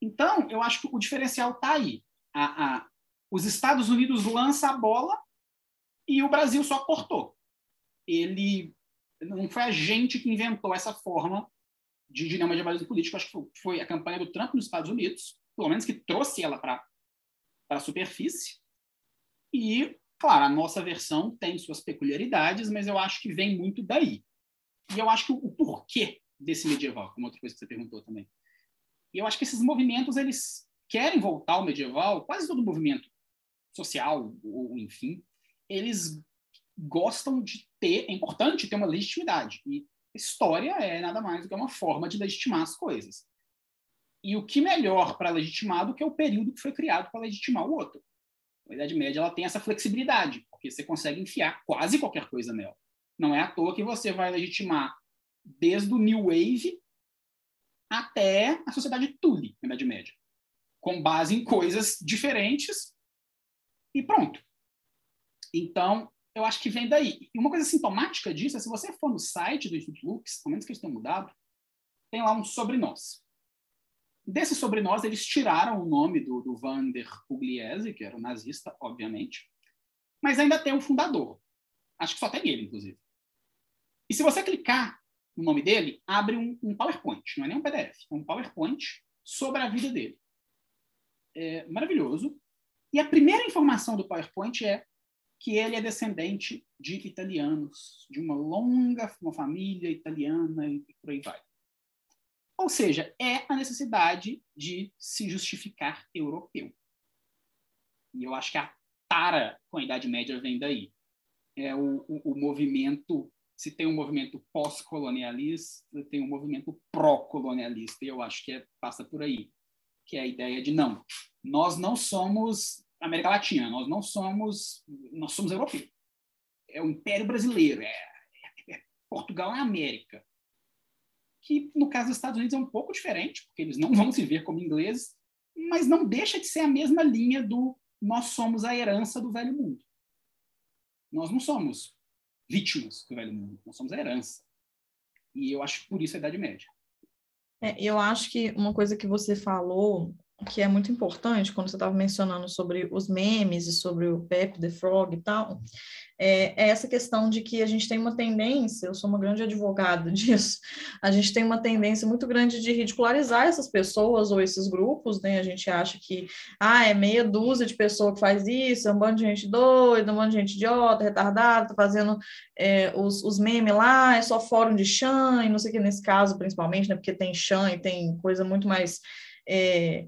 Então, eu acho que o diferencial está aí. A, a, os Estados Unidos lançam a bola e o Brasil só cortou. Ele não foi a gente que inventou essa forma de dinâmica de avaliação político. Acho que foi a campanha do Trump nos Estados Unidos, pelo menos que trouxe ela para a superfície. E Claro, a nossa versão tem suas peculiaridades, mas eu acho que vem muito daí. E eu acho que o, o porquê desse medieval, como outra coisa que você perguntou também. E eu acho que esses movimentos, eles querem voltar ao medieval, quase todo movimento social, ou enfim, eles gostam de ter, é importante ter uma legitimidade. E história é nada mais do que uma forma de legitimar as coisas. E o que melhor para legitimar do que o período que foi criado para legitimar o outro? A Idade Média ela tem essa flexibilidade, porque você consegue enfiar quase qualquer coisa nela. Não é à toa que você vai legitimar desde o New Wave até a sociedade Tule, na Idade Média, com base em coisas diferentes e pronto. Então, eu acho que vem daí. E uma coisa sintomática disso é se você for no site do Instituto Lux, ao menos que eles tenham mudado, tem lá um sobre nós. Desse sobre nós, eles tiraram o nome do, do Vander Pugliese, que era um nazista, obviamente, mas ainda tem o fundador. Acho que só tem ele, inclusive. E se você clicar no nome dele, abre um, um PowerPoint, não é nem um PDF, é um PowerPoint sobre a vida dele. É maravilhoso. E a primeira informação do PowerPoint é que ele é descendente de italianos, de uma longa uma família italiana e por aí vai. Ou seja, é a necessidade de se justificar europeu. E eu acho que a tara com a Idade Média vem daí. É o, o, o movimento, se tem um movimento pós-colonialista, tem um movimento pró-colonialista, e eu acho que é, passa por aí. Que é a ideia de, não, nós não somos América Latina, nós não somos, nós somos europeus. É o Império Brasileiro, é, é, é Portugal é América que no caso dos Estados Unidos é um pouco diferente, porque eles não vão se ver como ingleses, mas não deixa de ser a mesma linha do nós somos a herança do velho mundo. Nós não somos vítimas do velho mundo, nós somos a herança. E eu acho que por isso a Idade Média. É, eu acho que uma coisa que você falou que é muito importante quando você estava mencionando sobre os memes e sobre o Pepe the Frog e tal, é, é, essa questão de que a gente tem uma tendência, eu sou uma grande advogada disso, a gente tem uma tendência muito grande de ridicularizar essas pessoas ou esses grupos, né? A gente acha que, ah, é meia dúzia de pessoas que faz isso, é um bando de gente doida, um bando de gente idiota, retardada, tá fazendo é, os, os memes lá, é só fórum de chã, e não sei o que, nesse caso, principalmente, né? Porque tem chã e tem coisa muito mais... É,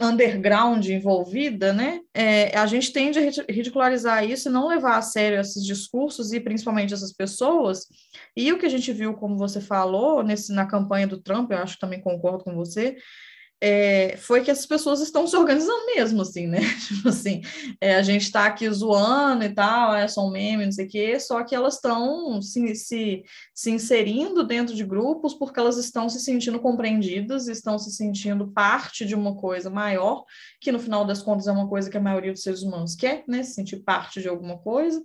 underground envolvida, né? É, a gente tende a ridicularizar isso e não levar a sério esses discursos e principalmente essas pessoas. E o que a gente viu, como você falou, nesse, na campanha do Trump, eu acho que também concordo com você, é, foi que essas pessoas estão se organizando mesmo, assim, né? Tipo assim, é, a gente está aqui zoando e tal, é só um meme, não sei o quê, só que elas estão se, se, se inserindo dentro de grupos porque elas estão se sentindo compreendidas, estão se sentindo parte de uma coisa maior, que no final das contas é uma coisa que a maioria dos seres humanos quer, né? Se sentir parte de alguma coisa.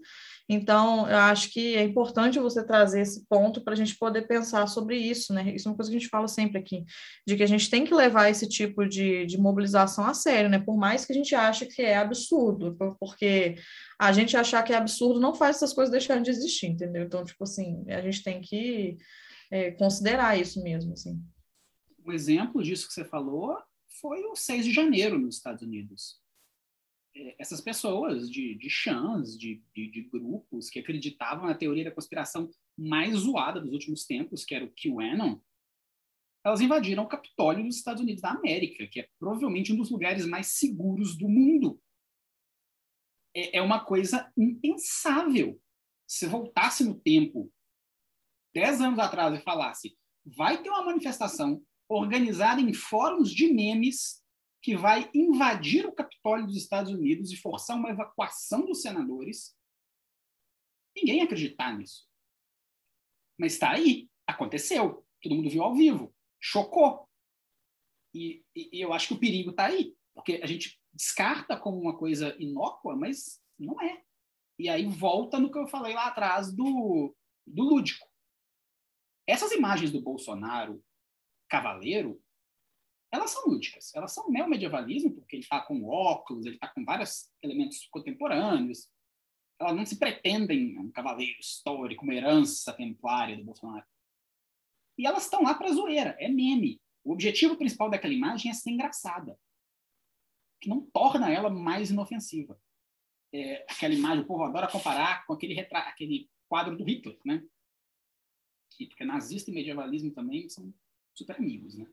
Então, eu acho que é importante você trazer esse ponto para a gente poder pensar sobre isso, né? Isso é uma coisa que a gente fala sempre aqui, de que a gente tem que levar esse tipo de, de mobilização a sério, né? Por mais que a gente ache que é absurdo, porque a gente achar que é absurdo não faz essas coisas deixarem de existir, entendeu? Então, tipo assim, a gente tem que é, considerar isso mesmo, assim. Um exemplo disso que você falou foi o 6 de janeiro nos Estados Unidos essas pessoas de, de chãs, de, de, de, grupos que acreditavam na teoria da conspiração mais zoada dos últimos tempos, que era o QAnon, elas invadiram o Capitólio dos Estados Unidos da América, que é provavelmente um dos lugares mais seguros do mundo. É, é uma coisa impensável. Se voltasse no tempo, dez anos atrás, e falasse vai ter uma manifestação organizada em fóruns de memes que vai invadir o Capitólio dos Estados Unidos e forçar uma evacuação dos senadores. Ninguém ia acreditar nisso. Mas está aí, aconteceu, todo mundo viu ao vivo, chocou. E, e, eu acho que o perigo está aí, porque a gente descarta como uma coisa inócua, mas não é. E aí volta no que eu falei lá atrás do, do lúdico. Essas imagens do Bolsonaro cavaleiro elas são lúdicas, elas são neo-medievalismo, porque ele está com óculos, ele está com vários elementos contemporâneos. Elas não se pretendem um cavaleiro histórico, uma herança templária do Bolsonaro. E elas estão lá para zoeira, é meme. O objetivo principal daquela imagem é ser engraçada, que não torna ela mais inofensiva. É, aquela imagem, o povo adora comparar com aquele, retrato, aquele quadro do Hitler, né? Que, porque nazista e medievalismo também são super amigos, né?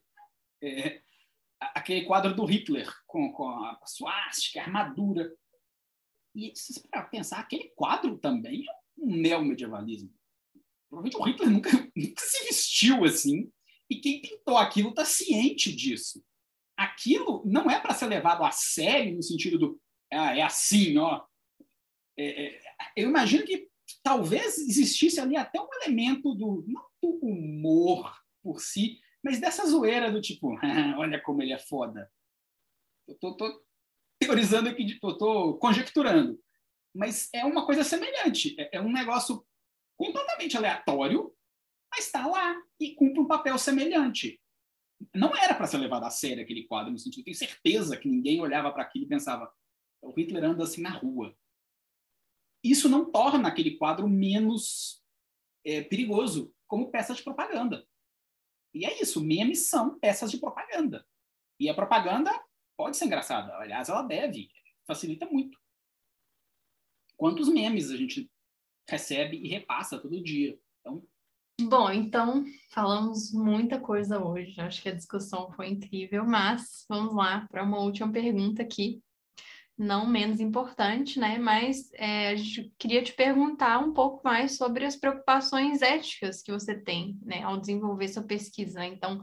É, aquele quadro do Hitler com, com a suástica, a armadura. E se você pensar, aquele quadro também é um neo-medievalismo. Provavelmente o Hitler nunca, nunca se vestiu assim, e quem pintou aquilo está ciente disso. Aquilo não é para ser levado a sério no sentido do ah, é assim, ó. É, é, eu imagino que talvez existisse ali até um elemento do não do humor por si, mas dessa zoeira do tipo, olha como ele é foda. Eu tô, tô teorizando aqui, tô, tô conjecturando. mas é uma coisa semelhante. É, é um negócio completamente aleatório, mas está lá e cumpre um papel semelhante. Não era para ser levado a sério aquele quadro, no sentido, tenho certeza que ninguém olhava para aquilo e pensava, o Hitler anda assim na rua. Isso não torna aquele quadro menos é, perigoso como peça de propaganda. E é isso, memes são peças de propaganda. E a propaganda pode ser engraçada, aliás, ela deve, facilita muito. Quantos memes a gente recebe e repassa todo dia? Então, Bom, então falamos muita coisa hoje. Acho que a discussão foi incrível, mas vamos lá para uma última pergunta aqui, não menos importante, né? Mas é, a gente queria te perguntar um pouco mais sobre as preocupações éticas que você tem, né, ao desenvolver sua pesquisa. Então,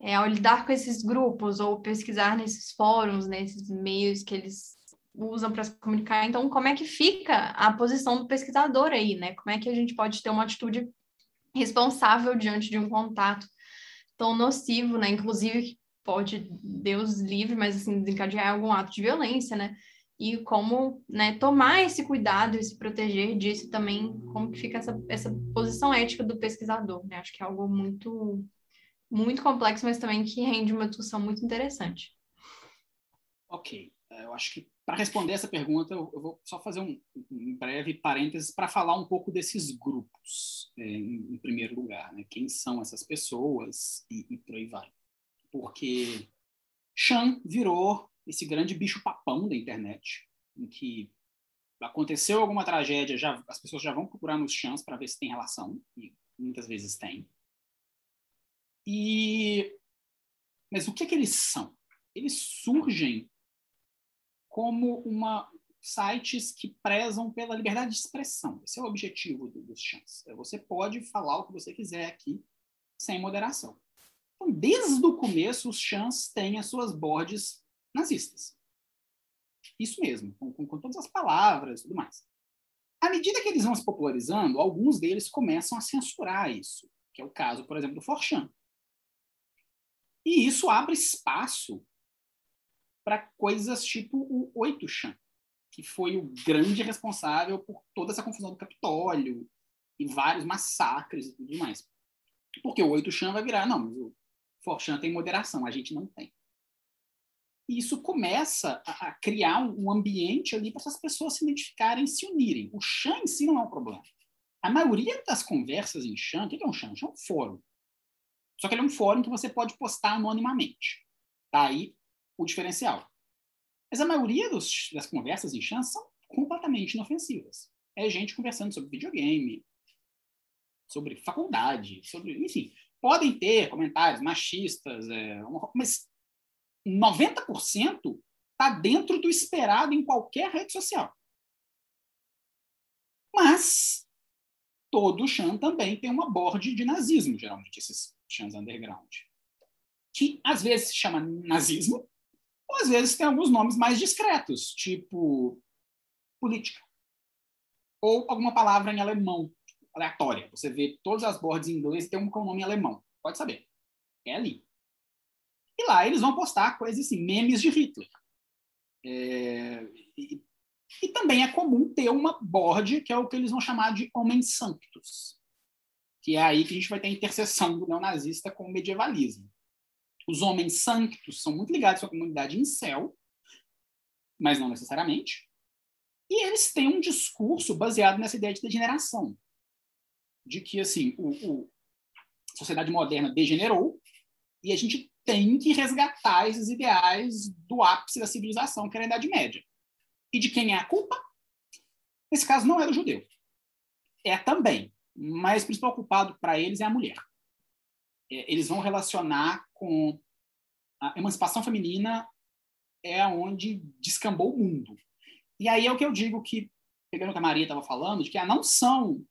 é, ao lidar com esses grupos ou pesquisar nesses fóruns, nesses meios que eles usam para se comunicar. Então, como é que fica a posição do pesquisador aí, né? Como é que a gente pode ter uma atitude responsável diante de um contato tão nocivo, né? Inclusive, pode, Deus livre, mas assim, desencadear algum ato de violência, né? E como né, tomar esse cuidado e se proteger disso também, como que fica essa, essa posição ética do pesquisador, né? Acho que é algo muito, muito complexo, mas também que rende uma discussão muito interessante. Ok. É, eu acho que para responder essa pergunta, eu vou só fazer um, breve parênteses para falar um pouco desses grupos, é, em, em, primeiro lugar. Né? Quem são essas pessoas e, e por aí vai. Porque Chan virou esse grande bicho-papão da internet, em que aconteceu alguma tragédia, já, as pessoas já vão procurar nos chans para ver se tem relação, e muitas vezes tem. E mas o que, é que eles são? Eles surgem como uma sites que prezam pela liberdade de expressão. Esse é o objetivo do, dos chans. É você pode falar o que você quiser aqui sem moderação. Então, desde o começo, os chans têm as suas boards nazistas. Isso mesmo, com, com, com todas as palavras e tudo mais. À medida que eles vão se popularizando, alguns deles começam a censurar isso, que é o caso, por exemplo, do Forchan. E isso abre espaço para coisas tipo o Oito Chan, que foi o grande responsável por toda essa confusão do Capitólio e vários massacres e tudo mais. Porque o Oito Chan vai virar, não, mas o Forchan tem moderação, a gente não tem. E isso começa a, a criar um, um ambiente ali para essas pessoas se identificarem, se unirem. O Chan em si não é um problema. A maioria das conversas em Chan, o que é um Chan? Um Chan é um fórum. Só que ele é um fórum que você pode postar anonimamente. Tá o diferencial. Mas a maioria dos, das conversas em chance são completamente inofensivas. É gente conversando sobre videogame, sobre faculdade, sobre, enfim, podem ter comentários machistas, é, mas 90% está dentro do esperado em qualquer rede social. Mas todo Chan também tem uma board de nazismo, geralmente, esses Chans underground. Que às vezes se chama nazismo, ou às vezes tem alguns nomes mais discretos, tipo política. Ou alguma palavra em alemão, aleatória. Você vê todas as boards em inglês tem um com nome em alemão. Pode saber. É ali. E lá eles vão postar coisas assim, memes de Hitler. É, e, e, também é comum ter uma board que é o que eles vão chamar de homens santos. Que é aí que a gente vai ter a interseção do neonazista com o medievalismo. Os homens santos são muito ligados à comunidade em céu, mas não necessariamente. E eles têm um discurso baseado nessa ideia de degeneração. De que, assim, o, o, a sociedade moderna degenerou e a gente tem que resgatar esses ideais do ápice da civilização, que era a Idade Média. E de quem é a culpa? Nesse caso, não é do judeu. É também, mas o principal culpado para eles é a mulher. É, eles vão relacionar com a emancipação feminina é onde descambou o mundo. E aí é o que eu digo que, pegando o que a Maria estava falando, de que ah, não são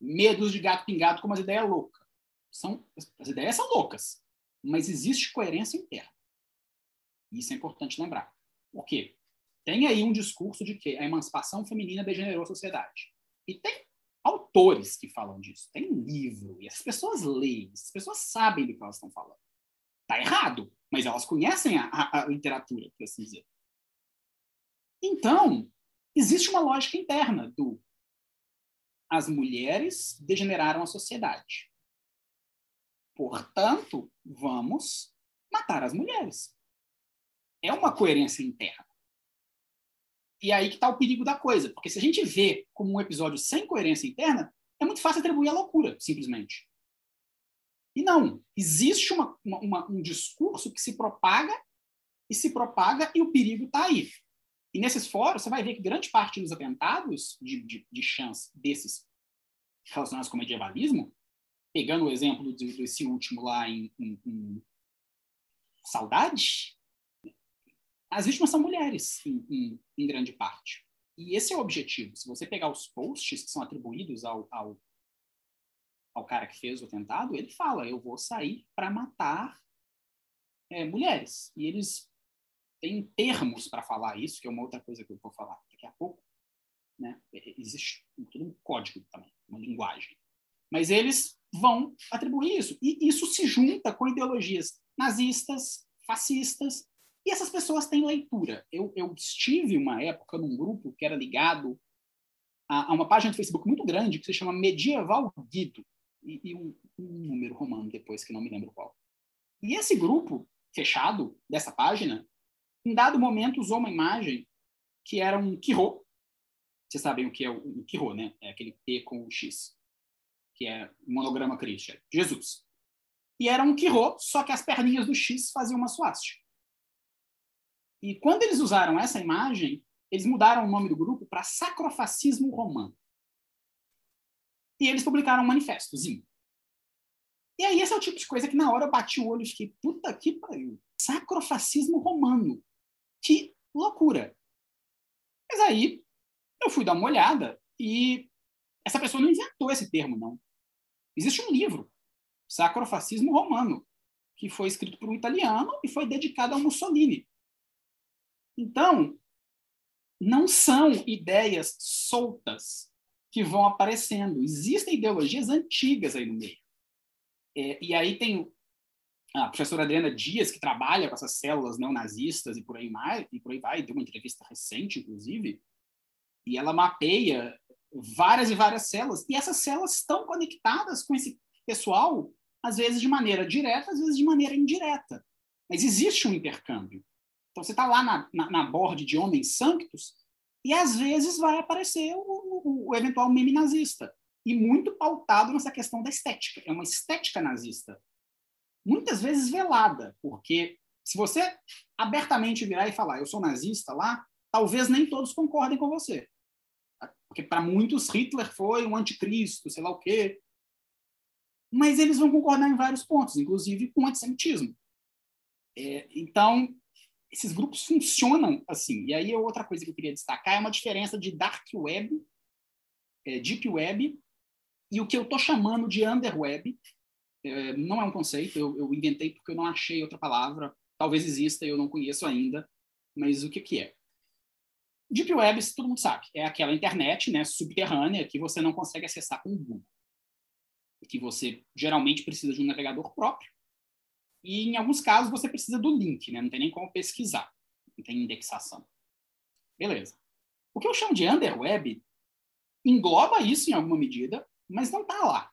medos de gato pingado como as ideias loucas. São, as ideias são loucas, mas existe coerência interna. Isso é importante lembrar. Por quê? Tem aí um discurso de que a emancipação feminina degenerou a sociedade. E tem autores que falam disso. Tem livro, e as pessoas leem, as pessoas sabem do que elas estão falando. Está errado, mas elas conhecem a, a, a literatura, por assim dizer. Então, existe uma lógica interna do as mulheres degeneraram a sociedade. Portanto, vamos matar as mulheres. É uma coerência interna. E aí que está o perigo da coisa, porque se a gente vê como um episódio sem coerência interna, é muito fácil atribuir a loucura, simplesmente. E não, existe uma, uma, um discurso que se propaga e se propaga e o perigo está aí. E nesses fóruns, você vai ver que grande parte dos atentados de, de, de chance desses relacionados com o medievalismo, pegando o exemplo desse último lá em, em, em Saudade, as vítimas são mulheres, em, em, em, grande parte. E esse é o objetivo. Se você pegar os posts que são atribuídos ao, ao, ao cara que fez o atentado, ele fala: eu vou sair para matar é, mulheres. E eles têm termos para falar isso, que é uma outra coisa que eu vou falar daqui a pouco. Né? É, existe todo um código também, uma linguagem. Mas eles vão atribuir isso. E isso se junta com ideologias nazistas, fascistas, e essas pessoas têm leitura. Eu, eu estive uma época num grupo que era ligado a, a, uma página do Facebook muito grande que se chama Medieval Guido, e, e um, um, número romano depois, que não me lembro qual. E esse grupo fechado dessa página, em dado momento usou uma imagem que era um Quirô. Vocês sabem o que é o, o Quirô, né? É aquele P com o X, que é monograma Christian. Jesus. E era um Quirô, só que as perninhas do X faziam uma suástica. E quando eles usaram essa imagem, eles mudaram o nome do grupo para Sacrofascismo Romano. E eles publicaram um manifestozinho. E aí esse é o tipo de coisa que na hora eu bati o olho e fiquei, puta que pariu. Sacrofascismo romano. Que loucura. Mas aí eu fui dar uma olhada e essa pessoa não inventou esse termo, não. Existe um livro, Sacrofascismo Romano, que foi escrito por um italiano e foi dedicado ao Mussolini. Então, não são ideias soltas que vão aparecendo. Existem ideologias antigas aí no meio. É, e aí tem a professora Adriana Dias, que trabalha com essas células neonazistas e por aí, mais, e por aí vai, deu uma entrevista recente, inclusive, e ela mapeia várias e várias células. E essas células estão conectadas com esse pessoal, às vezes de maneira direta, às vezes de maneira indireta. Mas existe um intercâmbio. Então, você está lá na, na, na board de homens sanctos e, às vezes, vai aparecer o, o, o eventual meme nazista. E muito pautado nessa questão da estética. É uma estética nazista. Muitas vezes velada, porque se você abertamente virar e falar, eu sou nazista lá, talvez nem todos concordem com você. Porque para muitos Hitler foi um anticristo, sei lá o quê. Mas eles vão concordar em vários pontos, inclusive com o antissemitismo. É, então, esses grupos funcionam assim. E aí outra coisa que eu queria destacar é uma diferença de dark web, é, deep web e o que eu estou chamando de underweb. É, não é um conceito, eu, eu, inventei porque eu não achei outra palavra. Talvez exista, eu não conheço ainda. Mas o que, que é? Deep Web, todo mundo sabe, é aquela internet né, subterrânea que você não consegue acessar com o Google. Que você geralmente precisa de um navegador próprio e em alguns casos você precisa do link, né? Não tem nem como pesquisar, não tem indexação. Beleza. O que eu chamo de underweb engloba isso em alguma medida, mas não está lá.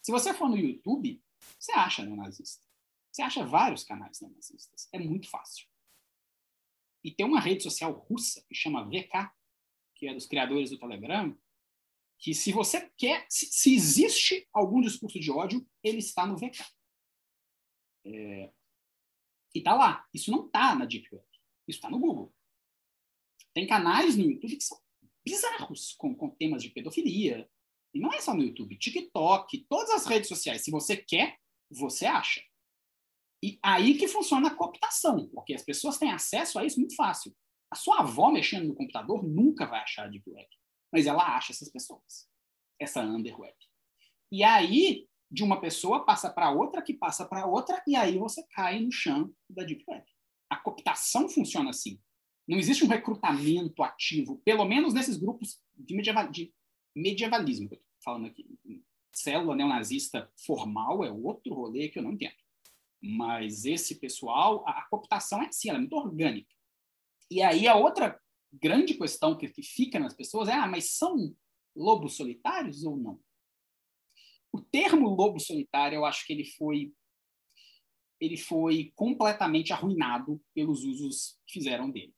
Se você for no YouTube, você acha neonazista. Você acha vários canais neonazistas. É muito fácil. E tem uma rede social russa que chama VK, que é dos criadores do Telegram, que se você quer, se, se existe algum discurso de ódio, ele está no VK. É, e está lá. Isso não está na Deep Web. Isso está no Google. Tem canais no YouTube que são bizarros, com, com temas de pedofilia. E não é só no YouTube. TikTok, todas as redes sociais. Se você quer, você acha. E aí que funciona a cooptação, porque as pessoas têm acesso a isso muito fácil. A sua avó mexendo no computador nunca vai achar a Deep Web, mas ela acha essas pessoas, essa underweb. E aí de uma pessoa passa para outra, que passa para outra, e aí você cai no chão da Deep Web. A cooptação funciona assim. Não existe um recrutamento ativo, pelo menos nesses grupos de, medieval, de medievalismo que eu estou falando aqui. Célula neonazista formal é outro rolê que eu não entendo. Mas esse pessoal, a, a cooptação é assim, ela é muito orgânica. E aí a outra grande questão que, que fica nas pessoas é: ah, mas são lobos solitários ou não? O termo lobo solitário, eu acho que ele foi ele foi completamente arruinado pelos usos que fizeram dele.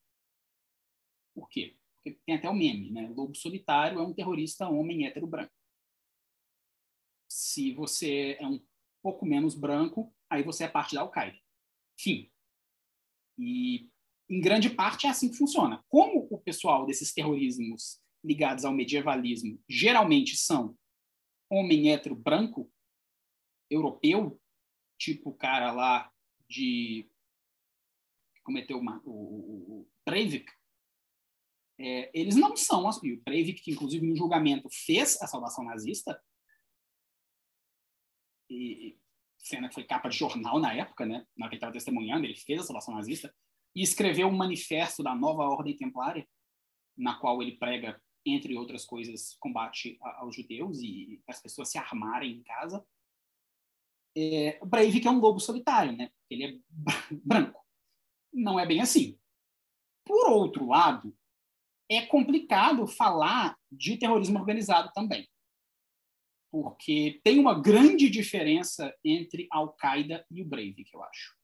Por quê? Porque tem até o meme, né? Lobo solitário é um terrorista homem hétero branco. Se você é um pouco menos branco, aí você é parte da Al-Qaeda. Fim. E em grande parte é assim que funciona. Como o pessoal desses terrorismos ligados ao medievalismo geralmente são homem hétero branco, europeu, tipo o cara lá de cometeu uma, o, o, Breivik, é, eles não são, o Breivik, que inclusive no julgamento fez a saudação nazista, e cena que foi capa de jornal na época, né, na que ele estava testemunhando, ele fez a saudação nazista, e escreveu um manifesto da nova ordem templária, na qual ele prega, entre outras coisas, combate aos judeus e as pessoas se armarem em casa é, o Breivik é um lobo solitário, né? Ele é branco. Não é bem assim. Por outro lado, é complicado falar de terrorismo organizado também. Porque tem uma grande diferença entre Al-Qaeda e o Breivik, eu acho.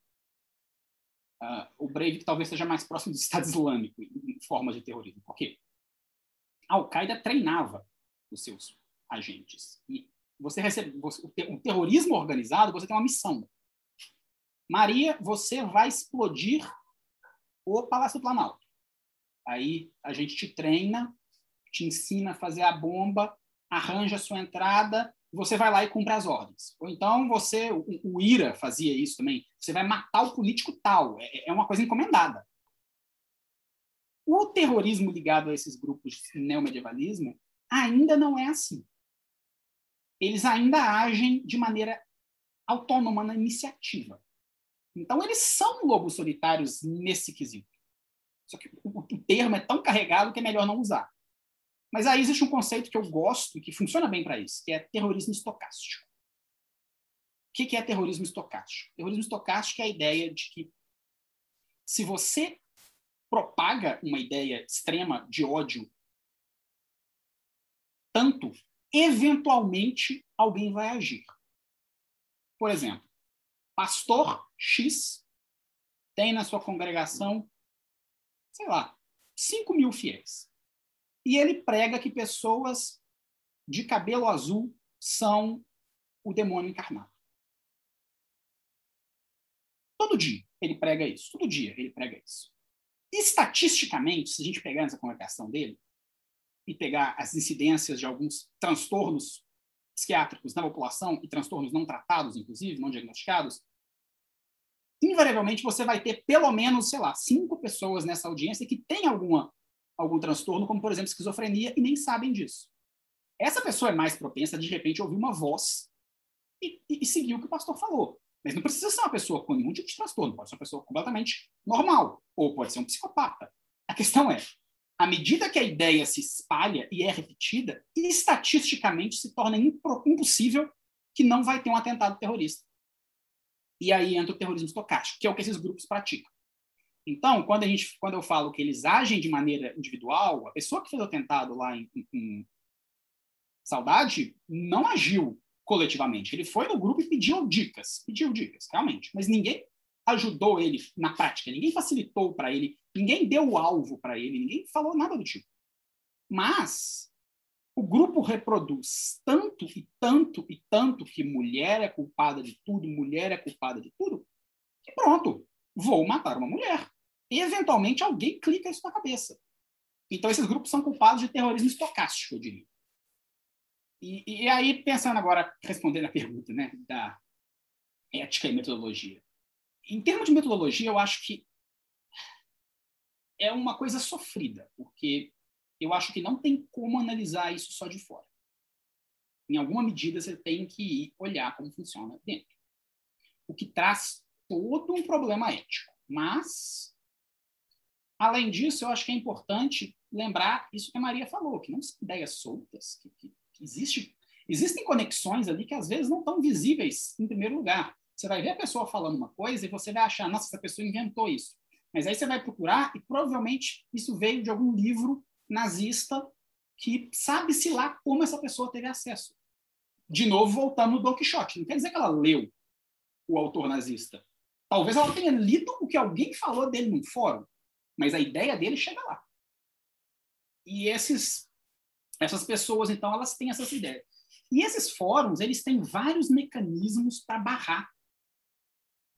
Uh, o Breivik talvez seja mais próximo do Estado Islâmico em forma de terrorismo. Por quê? Al-Qaeda treinava os seus agentes. E você recebe você, o terrorismo organizado, você tem uma missão. Maria, você vai explodir o Palácio Planalto. Aí a gente te treina, te ensina a fazer a bomba, arranja a sua entrada, você vai lá e cumpre as ordens. Ou então você, o, o IRA fazia isso também, você vai matar o político tal, é, é uma coisa encomendada. O terrorismo ligado a esses grupos de neomedievalismo ainda não é assim eles ainda agem de maneira autônoma na iniciativa. Então, eles são lobos solitários nesse quesito. Só que o, termo é tão carregado que é melhor não usar. Mas aí existe um conceito que eu gosto e que funciona bem para isso, que é terrorismo estocástico. O que é terrorismo estocástico? Terrorismo estocástico é a ideia de que se você propaga uma ideia extrema de ódio tanto eventualmente alguém vai agir. Por exemplo, pastor X tem na sua congregação, sei lá, 5 mil fiéis. E ele prega que pessoas de cabelo azul são o demônio encarnado. Todo dia ele prega isso. Todo dia ele prega isso. Estatisticamente, se a gente pegar essa congregação dele, e pegar as incidências de alguns transtornos psiquiátricos na população e transtornos não tratados, inclusive, não diagnosticados, invariavelmente você vai ter pelo menos, sei lá, cinco pessoas nessa audiência que têm alguma, algum transtorno, como, por exemplo, esquizofrenia, e nem sabem disso. Essa pessoa é mais propensa, de repente, a ouvir uma voz e, e, e seguir o que o pastor falou. Mas não precisa ser uma pessoa com nenhum tipo de transtorno, pode ser uma pessoa completamente normal, ou pode ser um psicopata. A questão é, à medida que a ideia se espalha e é repetida, estatisticamente se torna impossível que não vai ter um atentado terrorista. E aí entra o terrorismo estocástico, que é o que esses grupos praticam. Então, quando, a gente, quando eu falo que eles agem de maneira individual, a pessoa que fez o atentado lá em, em, em Saudade não agiu coletivamente. Ele foi no grupo e pediu dicas, pediu dicas, realmente. Mas ninguém ajudou ele na prática, ninguém facilitou para ele, ninguém deu o alvo para ele, ninguém falou nada do tipo. Mas o grupo reproduz tanto e tanto e tanto que mulher é culpada de tudo, mulher é culpada de tudo, que pronto, vou matar uma mulher. E, eventualmente, alguém clica isso na cabeça. Então, esses grupos são culpados de terrorismo estocástico, eu diria. E, e aí, pensando agora, respondendo a pergunta né, da ética e metodologia em termos de metodologia, eu acho que é uma coisa sofrida, porque eu acho que não tem como analisar isso só de fora. Em alguma medida, você tem que olhar como funciona dentro. O que traz todo um problema ético. Mas, além disso, eu acho que é importante lembrar isso que a Maria falou, que não são ideias soltas, que, que, existe, existem conexões ali que às vezes não estão visíveis em primeiro lugar. Você vai ver a pessoa falando uma coisa e você vai achar, nossa, essa pessoa inventou isso. Mas aí você vai procurar e provavelmente isso veio de algum livro nazista que sabe-se lá como essa pessoa teve acesso. De novo, voltando no Don Quixote. Não quer dizer que ela leu o autor nazista. Talvez ela tenha lido o que alguém falou dele num fórum, mas a ideia dele chega lá. E esses, essas pessoas, então, elas têm essas ideias. E esses fóruns, eles têm vários mecanismos para barrar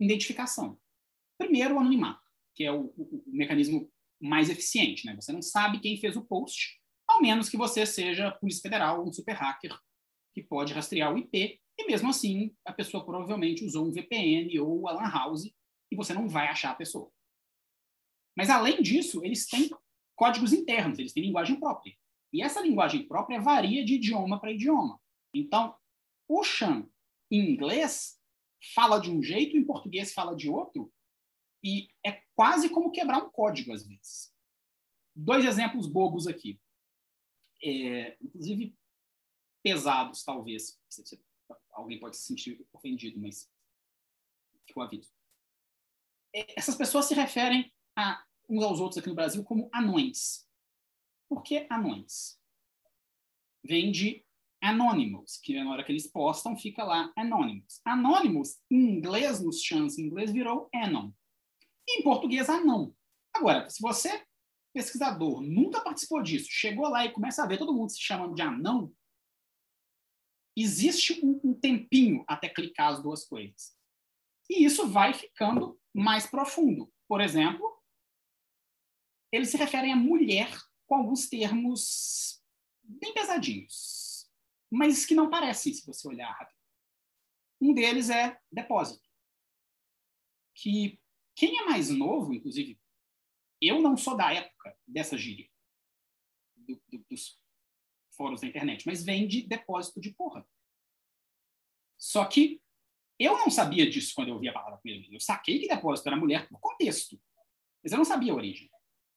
identificação. Primeiro, o anonimato, que é o, o, o, mecanismo mais eficiente. Né? Você não sabe quem fez o post, ao menos que você seja Polícia Federal, um super hacker, que pode rastrear o IP, e mesmo assim, a pessoa provavelmente usou um VPN ou a LAN house, e você não vai achar a pessoa. Mas, além disso, eles têm códigos internos, eles têm linguagem própria. E essa linguagem própria varia de idioma para idioma. Então, o Chan, em inglês, fala de um jeito, em português fala de outro, e é quase como quebrar um código, às vezes. Dois exemplos bobos aqui. É, inclusive, pesados, talvez. Alguém pode se sentir ofendido, mas fica o aviso. É, essas pessoas se referem a uns aos outros aqui no Brasil como anões. Por que anões? Vem de Anonymous, que na hora que eles postam fica lá Anonymous. Anonymous, em inglês, nos chans em inglês, virou Anon. Em português, anão. Agora, se você, pesquisador, nunca participou disso, chegou lá e começa a ver todo mundo se chamando de anão, existe um, um tempinho até clicar as duas coisas. E isso vai ficando mais profundo. Por exemplo, eles se referem a mulher com alguns termos bem pesadinhos, mas que não parecem, se você olhar rápido. Um deles é depósito, que quem é mais novo, inclusive, eu não sou da época dessa gíria, do, do, dos fóruns da internet, mas vem de depósito de porra. Só que eu não sabia disso quando eu ouvi a palavra primeira vez. Eu saquei que depósito era mulher por contexto, mas eu não sabia a origem.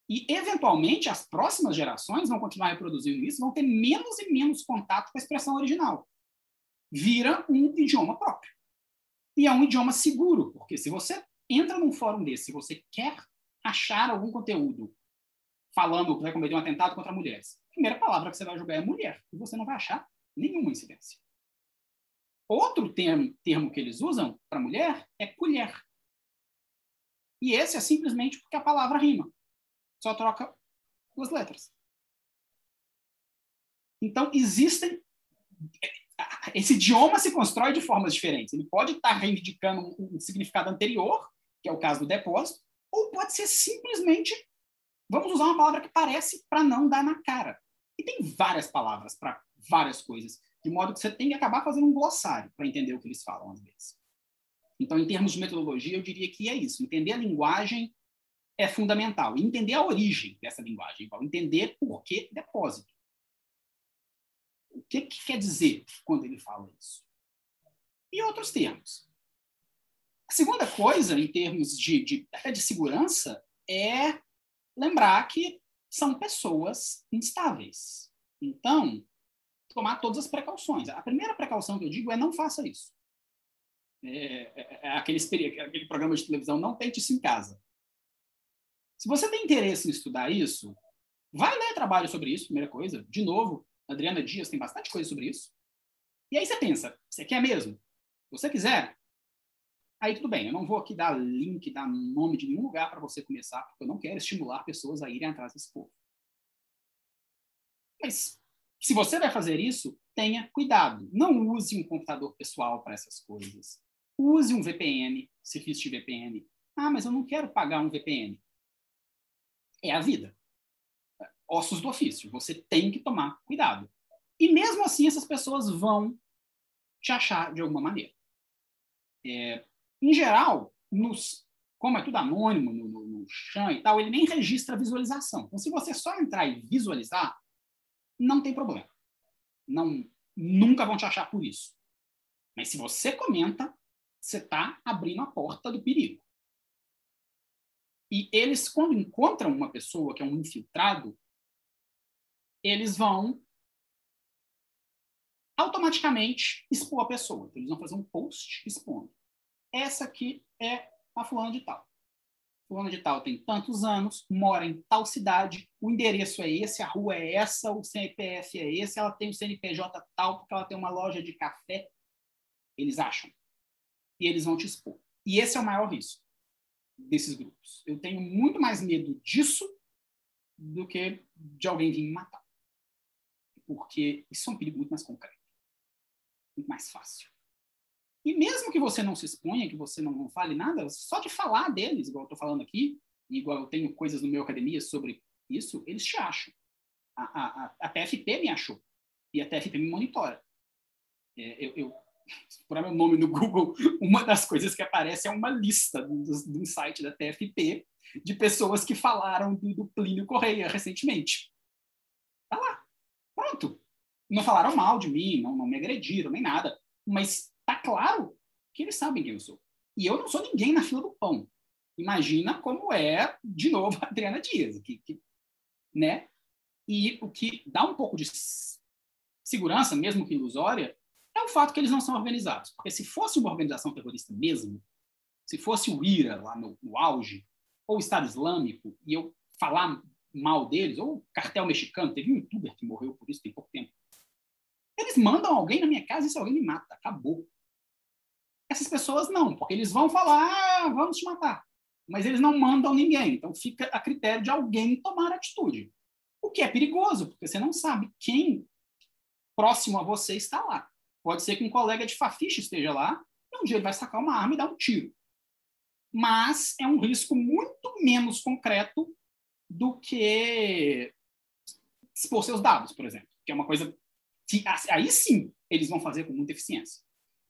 E, eventualmente, as próximas gerações vão continuar reproduzindo isso, vão ter menos e menos contato com a expressão original. Vira um idioma próprio. E é um idioma seguro, porque se você entra num fórum desse, se você quer achar algum conteúdo falando que vai cometer um atentado contra mulheres, a primeira palavra que você vai jogar é mulher, e você não vai achar nenhuma incidência. Outro termo, termo que eles usam para mulher é colher. E esse é simplesmente porque a palavra rima. Só troca duas letras. Então, existem. Esse idioma se constrói de formas diferentes. Ele pode estar reivindicando um significado anterior, que é o caso do depósito, ou pode ser simplesmente. Vamos usar uma palavra que parece para não dar na cara. E tem várias palavras para várias coisas, de modo que você tem que acabar fazendo um glossário para entender o que eles falam às vezes. Então, em termos de metodologia, eu diria que é isso: entender a linguagem é fundamental. entender a origem dessa linguagem, entender por que depósito. O que, que quer dizer quando ele fala isso? E outros termos. A segunda coisa, em termos de, de, até de segurança, é lembrar que são pessoas instáveis. Então, tomar todas as precauções. A primeira precaução que eu digo é não faça isso. É, é, é aquele, aquele programa de televisão, não tente isso em casa. Se você tem interesse em estudar isso, vai ler trabalho sobre isso, primeira coisa. De novo, Adriana Dias tem bastante coisa sobre isso. E aí você pensa, você quer mesmo? Se você quiser, aí tudo bem. Eu não vou aqui dar link, dar nome de nenhum lugar para você começar, porque eu não quero estimular pessoas a irem atrás desse povo. Mas se você vai fazer isso, tenha cuidado. Não use um computador pessoal para essas coisas. Use um VPN, serviço de VPN. Ah, mas eu não quero pagar um VPN é a vida. Ossos do ofício. Você tem que tomar cuidado. E mesmo assim, essas pessoas vão te achar de alguma maneira. É, em geral, nos, como é tudo anônimo no, no, no Chan e tal, ele nem registra visualização. Então, se você só entrar e visualizar, não tem problema. Não, nunca vão te achar por isso. Mas se você comenta, você está abrindo a porta do perigo. E eles, quando encontram uma pessoa que é um infiltrado, eles vão automaticamente expor a pessoa. Então, eles vão fazer um post expondo. Essa aqui é a fulana de tal. fulano de tal tem tantos anos, mora em tal cidade, o endereço é esse, a rua é essa, o CPF é esse, ela tem o CNPJ tal porque ela tem uma loja de café. Eles acham. E eles vão te expor. E esse é o maior risco desses grupos. Eu tenho muito mais medo disso do que de alguém vir me matar. Porque isso é um perigo muito mais concreto, muito mais fácil. E mesmo que você não se exponha, que você não, fale nada, só de falar deles, igual eu estou falando aqui, igual eu tenho coisas no meu academia sobre isso, eles te acham. A, a, a, TFP me achou. E a TFP me monitora. É, eu, eu por meu nome no Google, uma das coisas que aparece é uma lista do, do site da TFP de pessoas que falaram do, do Plínio Correia recentemente. Tá lá. Pronto. Não falaram mal de mim, não, não me agrediram, nem nada. Mas tá claro que eles sabem quem eu sou. E eu não sou ninguém na fila do pão. Imagina como é, de novo, a Adriana Dias, que, que, né? E o que dá um pouco de segurança, mesmo que ilusória, o fato que eles não são organizados. Porque se fosse uma organização terrorista mesmo, se fosse o IRA lá no, no auge, ou o Estado Islâmico, e eu falar mal deles, ou o cartel mexicano, teve um youtuber que morreu por isso tem pouco tempo. Eles mandam alguém na minha casa e se alguém me mata, acabou. Essas pessoas não, porque eles vão falar, ah, vamos te matar. Mas eles não mandam ninguém. Então fica a critério de alguém tomar atitude. O que é perigoso, porque você não sabe quem próximo a você está lá. Pode ser que um colega de fafiche esteja lá, e um dia ele vai sacar uma arma e dar um tiro. Mas é um risco muito menos concreto do que expor seus dados, por exemplo, que é uma coisa que aí sim eles vão fazer com muita eficiência.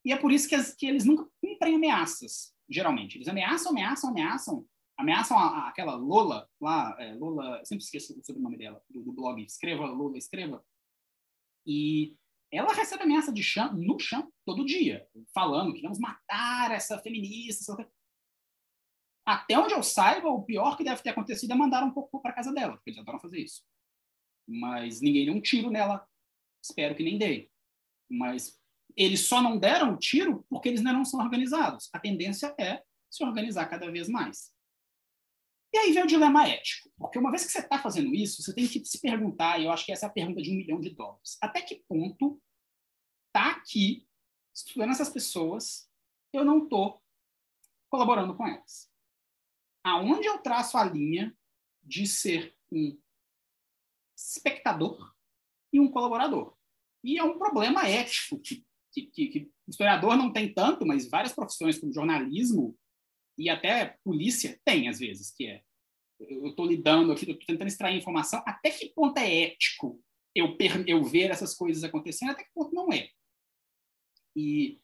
E é por isso que, as, que eles nunca cumprem ameaças, geralmente. Eles ameaçam, ameaçam, ameaçam. Ameaçam a, a, aquela Lola lá, é, Lola, sempre esqueço o sobrenome dela, do, do, blog, escreva, Lola, escreva. E ela recebe ameaça de chão, no chão todo dia, falando que vamos matar essa feminista. Essa... Até onde eu saiba, o pior que deve ter acontecido é mandar um pouco para casa dela, porque eles adoram fazer isso. Mas ninguém deu um tiro nela, espero que nem dei. Mas eles só não deram o tiro porque eles não são organizados. A tendência é se organizar cada vez mais. E aí vem o dilema ético, porque uma vez que você está fazendo isso, você tem que se perguntar, e eu acho que essa é a pergunta de um milhão de dólares: até que ponto está aqui, estudando essas pessoas, eu não estou colaborando com elas? Aonde eu traço a linha de ser um espectador e um colaborador? E é um problema ético que que, que, que historiador não tem tanto, mas várias profissões como jornalismo e até polícia tem às vezes, que é eu estou lidando aqui, estou tentando extrair informação, até que ponto é ético eu, eu ver essas coisas acontecendo, até que ponto não é. E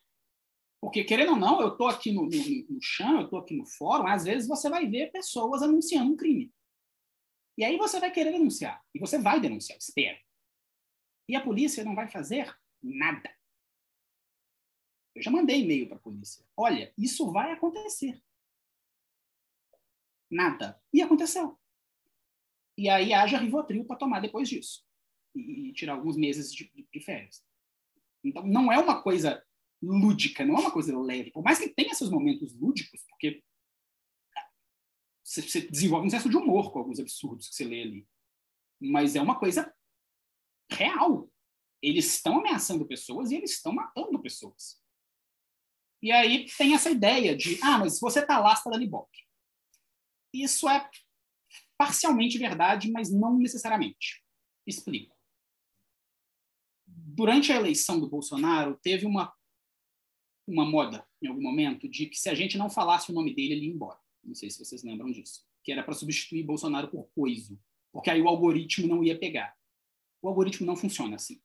porque, querendo ou não, eu estou aqui no, no, no chão, eu estou aqui no fórum, às vezes você vai ver pessoas anunciando um crime. E aí você vai querer denunciar. E você vai denunciar, espero. E a polícia não vai fazer nada. Eu já mandei e-mail para a polícia. Olha, isso vai acontecer. Nada. E aconteceu. E aí haja Rivotril para tomar depois disso. E, e tirar alguns meses de, de, de férias. Então, não é uma coisa lúdica, não é uma coisa leve. Por mais que tenha seus momentos lúdicos, porque você, desenvolve um senso de humor com alguns absurdos que você lê ali. Mas é uma coisa real. Eles estão ameaçando pessoas e eles estão matando pessoas. E aí tem essa ideia de, ah, mas você está lá, você ibope. Isso é parcialmente verdade, mas não necessariamente. Explico. Durante a eleição do Bolsonaro, teve uma, uma moda, em algum momento, de que se a gente não falasse o nome dele, ele ia embora. Não sei se vocês lembram disso. Que era para substituir Bolsonaro por coiso. Porque aí o algoritmo não ia pegar. O algoritmo não funciona assim.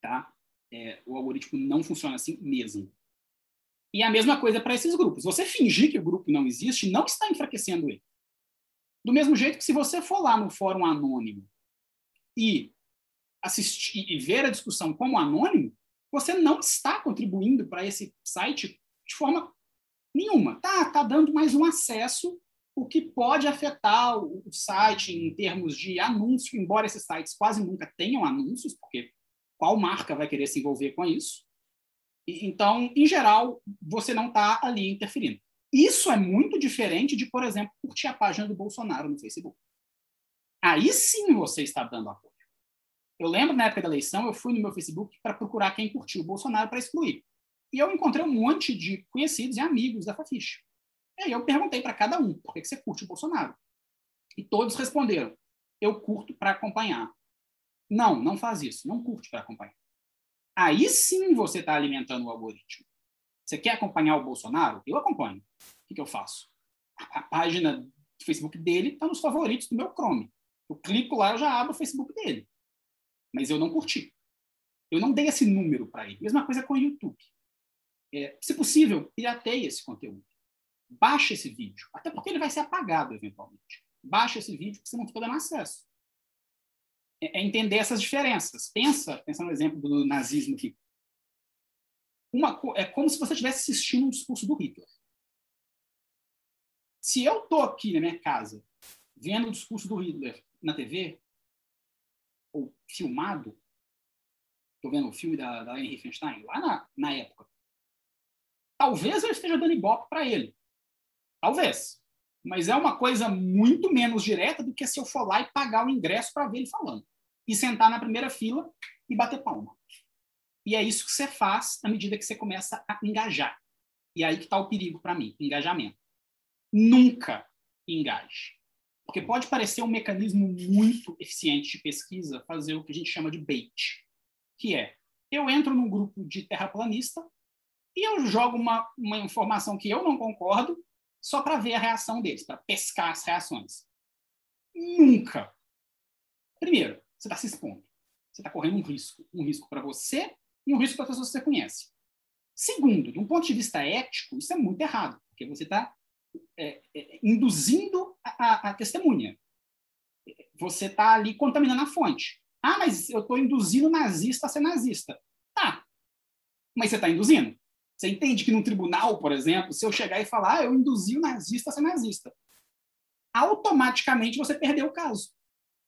Tá? É, o algoritmo não funciona assim mesmo. E a mesma coisa para esses grupos. Você fingir que o grupo não existe não está enfraquecendo ele. Do mesmo jeito que se você for lá no fórum anônimo e assistir e ver a discussão como anônimo, você não está contribuindo para esse site de forma nenhuma. Tá, tá dando mais um acesso, o que pode afetar o site em termos de anúncio, embora esses sites quase nunca tenham anúncios, porque qual marca vai querer se envolver com isso? Então, em geral, você não está ali interferindo. Isso é muito diferente de, por exemplo, curtir a página do Bolsonaro no Facebook. Aí sim você está dando apoio. Eu lembro na época da eleição, eu fui no meu Facebook para procurar quem curtiu o Bolsonaro para excluir. E eu encontrei um monte de conhecidos e amigos da Fafiche. E aí eu perguntei para cada um, por que você curte o Bolsonaro? E todos responderam, eu curto para acompanhar. Não, não faz isso, não curte para acompanhar. Aí sim você está alimentando o algoritmo. Você quer acompanhar o Bolsonaro? Eu acompanho. O que, que eu faço? A, a página do Facebook dele está nos favoritos do meu Chrome. Eu clico lá, eu já abro o Facebook dele. Mas eu não curti. Eu não dei esse número para ele. Mesma coisa com o YouTube. É, se possível, pirateie esse conteúdo. Baixe esse vídeo. Até porque ele vai ser apagado eventualmente. Baixe esse vídeo, que você não fica dando acesso. É, é entender essas diferenças. Pensa, pensa no exemplo do nazismo aqui. Uma, é como se você estivesse assistindo um discurso do Hitler. Se eu estou aqui na minha casa vendo o discurso do Hitler na TV, ou filmado, estou vendo o filme da, da Henry Feinstein, lá na, na época, talvez eu esteja dando ibope para ele. Talvez. Mas é uma coisa muito menos direta do que se eu for lá e pagar o ingresso para ver ele falando. E sentar na primeira fila e bater palma. E é isso que você faz à medida que você começa a engajar. E aí que está o perigo para mim, engajamento. Nunca engaje. Porque pode parecer um mecanismo muito eficiente de pesquisa fazer o que a gente chama de bait, que é eu entro num grupo de terraplanista e eu jogo uma, uma informação que eu não concordo só para ver a reação deles, para pescar as reações. Nunca. Primeiro, você está se expondo. Você está correndo um risco. Um risco para você e um risco para as pessoas que você conhece. Segundo, de um ponto de vista ético, isso é muito errado, porque você está é, é, induzindo a, a, testemunha. Você está ali contaminando a fonte. Ah, mas eu estou induzindo nazista a ser nazista. Tá. Mas você está induzindo. Você entende que no tribunal, por exemplo, se eu chegar e falar, ah, eu induzi o nazista a ser nazista, automaticamente você perdeu o caso.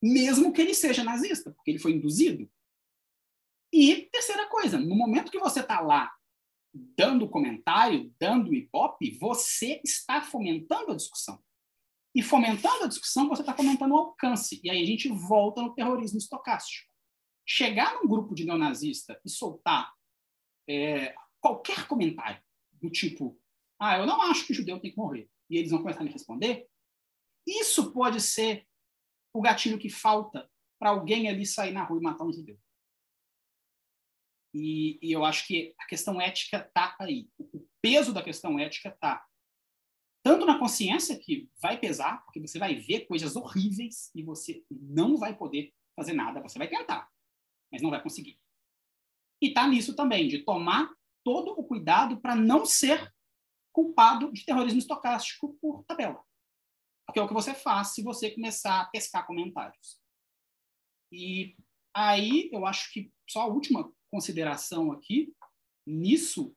Mesmo que ele seja nazista, porque ele foi induzido. E terceira coisa, no momento que você está lá dando comentário, dando ibope, você está fomentando a discussão. E fomentando a discussão, você está fomentando o alcance. E aí a gente volta no terrorismo estocástico. Chegar num grupo de neonazista e soltar é, qualquer comentário do tipo, ah, eu não acho que judeu tem que morrer, e eles vão começar a me responder, isso pode ser o gatilho que falta para alguém ali sair na rua e matar um judeu. E, e eu acho que a questão ética está aí. O peso da questão ética está tanto na consciência, que vai pesar, porque você vai ver coisas horríveis e você não vai poder fazer nada. Você vai tentar, mas não vai conseguir. E está nisso também, de tomar todo o cuidado para não ser culpado de terrorismo estocástico por tabela. Porque é o que você faz se você começar a pescar comentários. E aí eu acho que só a última consideração aqui nisso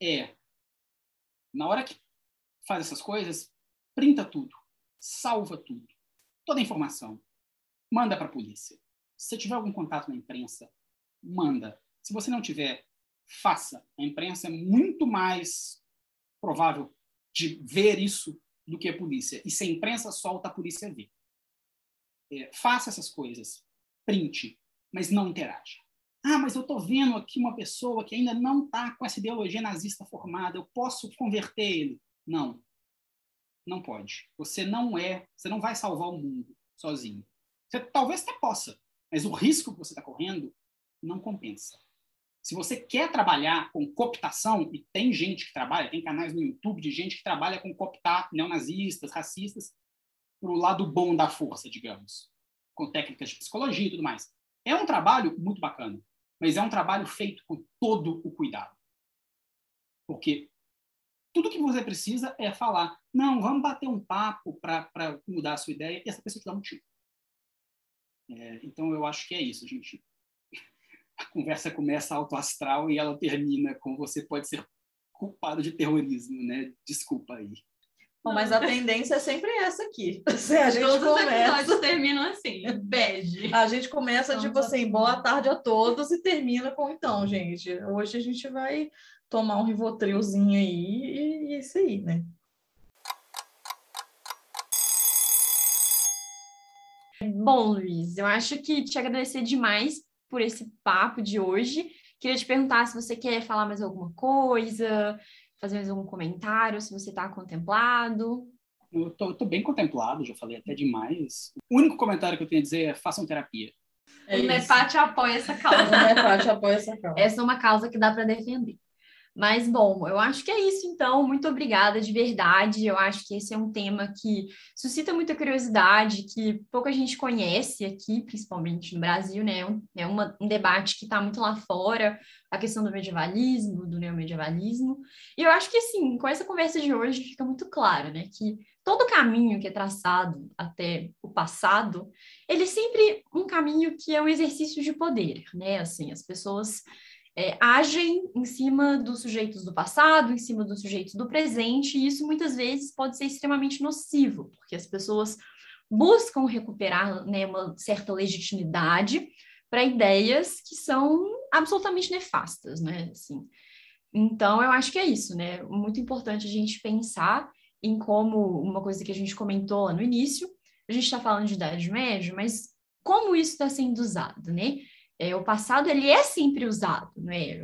é, na hora que faz essas coisas, printa tudo, salva tudo, toda a informação, manda para a polícia. Se você tiver algum contato na imprensa, manda. Se você não tiver, faça. A imprensa é muito mais provável de ver isso do que a polícia. E se a imprensa solta, a polícia vê. É, faça essas coisas, printe, mas não interaja. Ah, mas eu estou vendo aqui uma pessoa que ainda não está com essa ideologia nazista formada, eu posso converter ele. Não, não pode. Você não é, você não vai salvar o mundo sozinho. Você talvez até possa, mas o risco que você está correndo não compensa. Se você quer trabalhar com cooptação, e tem gente que trabalha, tem canais no YouTube de gente que trabalha com cooptar neonazistas, racistas, para o lado bom da força, digamos, com técnicas de psicologia e tudo mais. É um trabalho muito bacana mas é um trabalho feito com todo o cuidado. Porque tudo que você precisa é falar, não, vamos bater um papo para mudar a sua ideia, e essa pessoa te dá um motivo. É, então, eu acho que é isso, gente. A conversa começa alto astral e ela termina com você pode ser culpado de terrorismo, né? Desculpa aí. Mas a tendência é sempre essa aqui. Assim, a gente Todos começa... os terminam assim, bege. A gente começa, então, tipo tá assim, boa tarde a todos e termina com então, gente. Hoje a gente vai tomar um rivotrilzinho aí e, e é isso aí, né? Bom, Luiz, eu acho que te agradecer demais por esse papo de hoje. Queria te perguntar se você quer falar mais alguma coisa, fazer mais algum comentário, se você está contemplado. Eu estou bem contemplado, já falei até demais. O único comentário que eu tenho a dizer é façam terapia. É o Nepate apoia essa causa. o apoia essa causa. Essa é uma causa que dá para defender. Mas, bom, eu acho que é isso, então. Muito obrigada de verdade. Eu acho que esse é um tema que suscita muita curiosidade, que pouca gente conhece aqui, principalmente no Brasil, né? É uma, um debate que está muito lá fora, a questão do medievalismo, do neomedievalismo. E eu acho que, assim, com essa conversa de hoje fica muito claro, né? Que todo caminho que é traçado até o passado, ele é sempre um caminho que é um exercício de poder, né? Assim, as pessoas é, agem em cima dos sujeitos do passado, em cima dos sujeitos do presente, e isso muitas vezes pode ser extremamente nocivo, porque as pessoas buscam recuperar né, uma certa legitimidade para ideias que são absolutamente nefastas, né? Assim, então, eu acho que é isso, né? Muito importante a gente pensar em como uma coisa que a gente comentou lá no início, a gente está falando de Idade Média, mas como isso está sendo usado, né? É, o passado ele é sempre usado, né?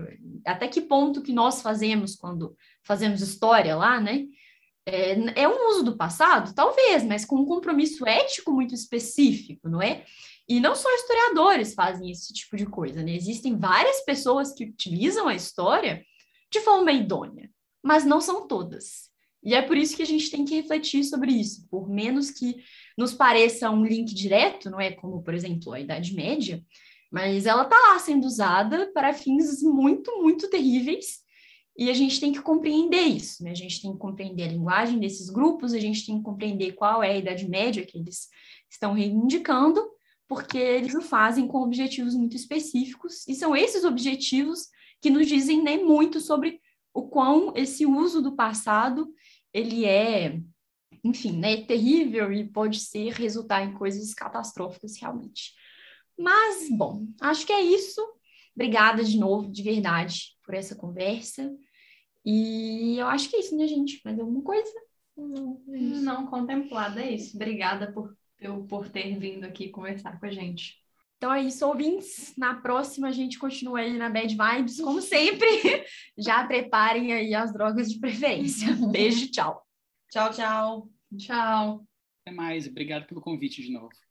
Até que ponto que nós fazemos quando fazemos história lá, né? É, é um uso do passado, talvez, mas com um compromisso ético muito específico, não é? E não só historiadores fazem esse tipo de coisa, né? Existem várias pessoas que utilizam a história de forma idônea, mas não são todas. E é por isso que a gente tem que refletir sobre isso, por menos que nos pareça um link direto, não é? Como, por exemplo, a Idade Média, mas ela está lá sendo usada para fins muito, muito terríveis. E a gente tem que compreender isso, né? A gente tem que compreender a linguagem desses grupos, a gente tem que compreender qual é a idade média que eles estão reivindicando, porque eles o fazem com objetivos muito específicos, e são esses objetivos que nos dizem nem né, muito sobre o quão esse uso do passado ele é, enfim, né, terrível e pode ser resultar em coisas catastróficas realmente. Mas, bom, acho que é isso. Obrigada de novo, de verdade, por essa conversa. E eu acho que é isso, né, gente? Mais alguma coisa? Não, é não contemplada, é isso. Obrigada por, por ter vindo aqui conversar com a gente. Então é isso, ouvintes. Na próxima a gente continua aí na Bad Vibes, como sempre. Já preparem aí as drogas de preferência. Beijo, tchau. Tchau, tchau. Tchau. Até mais. Obrigado pelo convite de novo.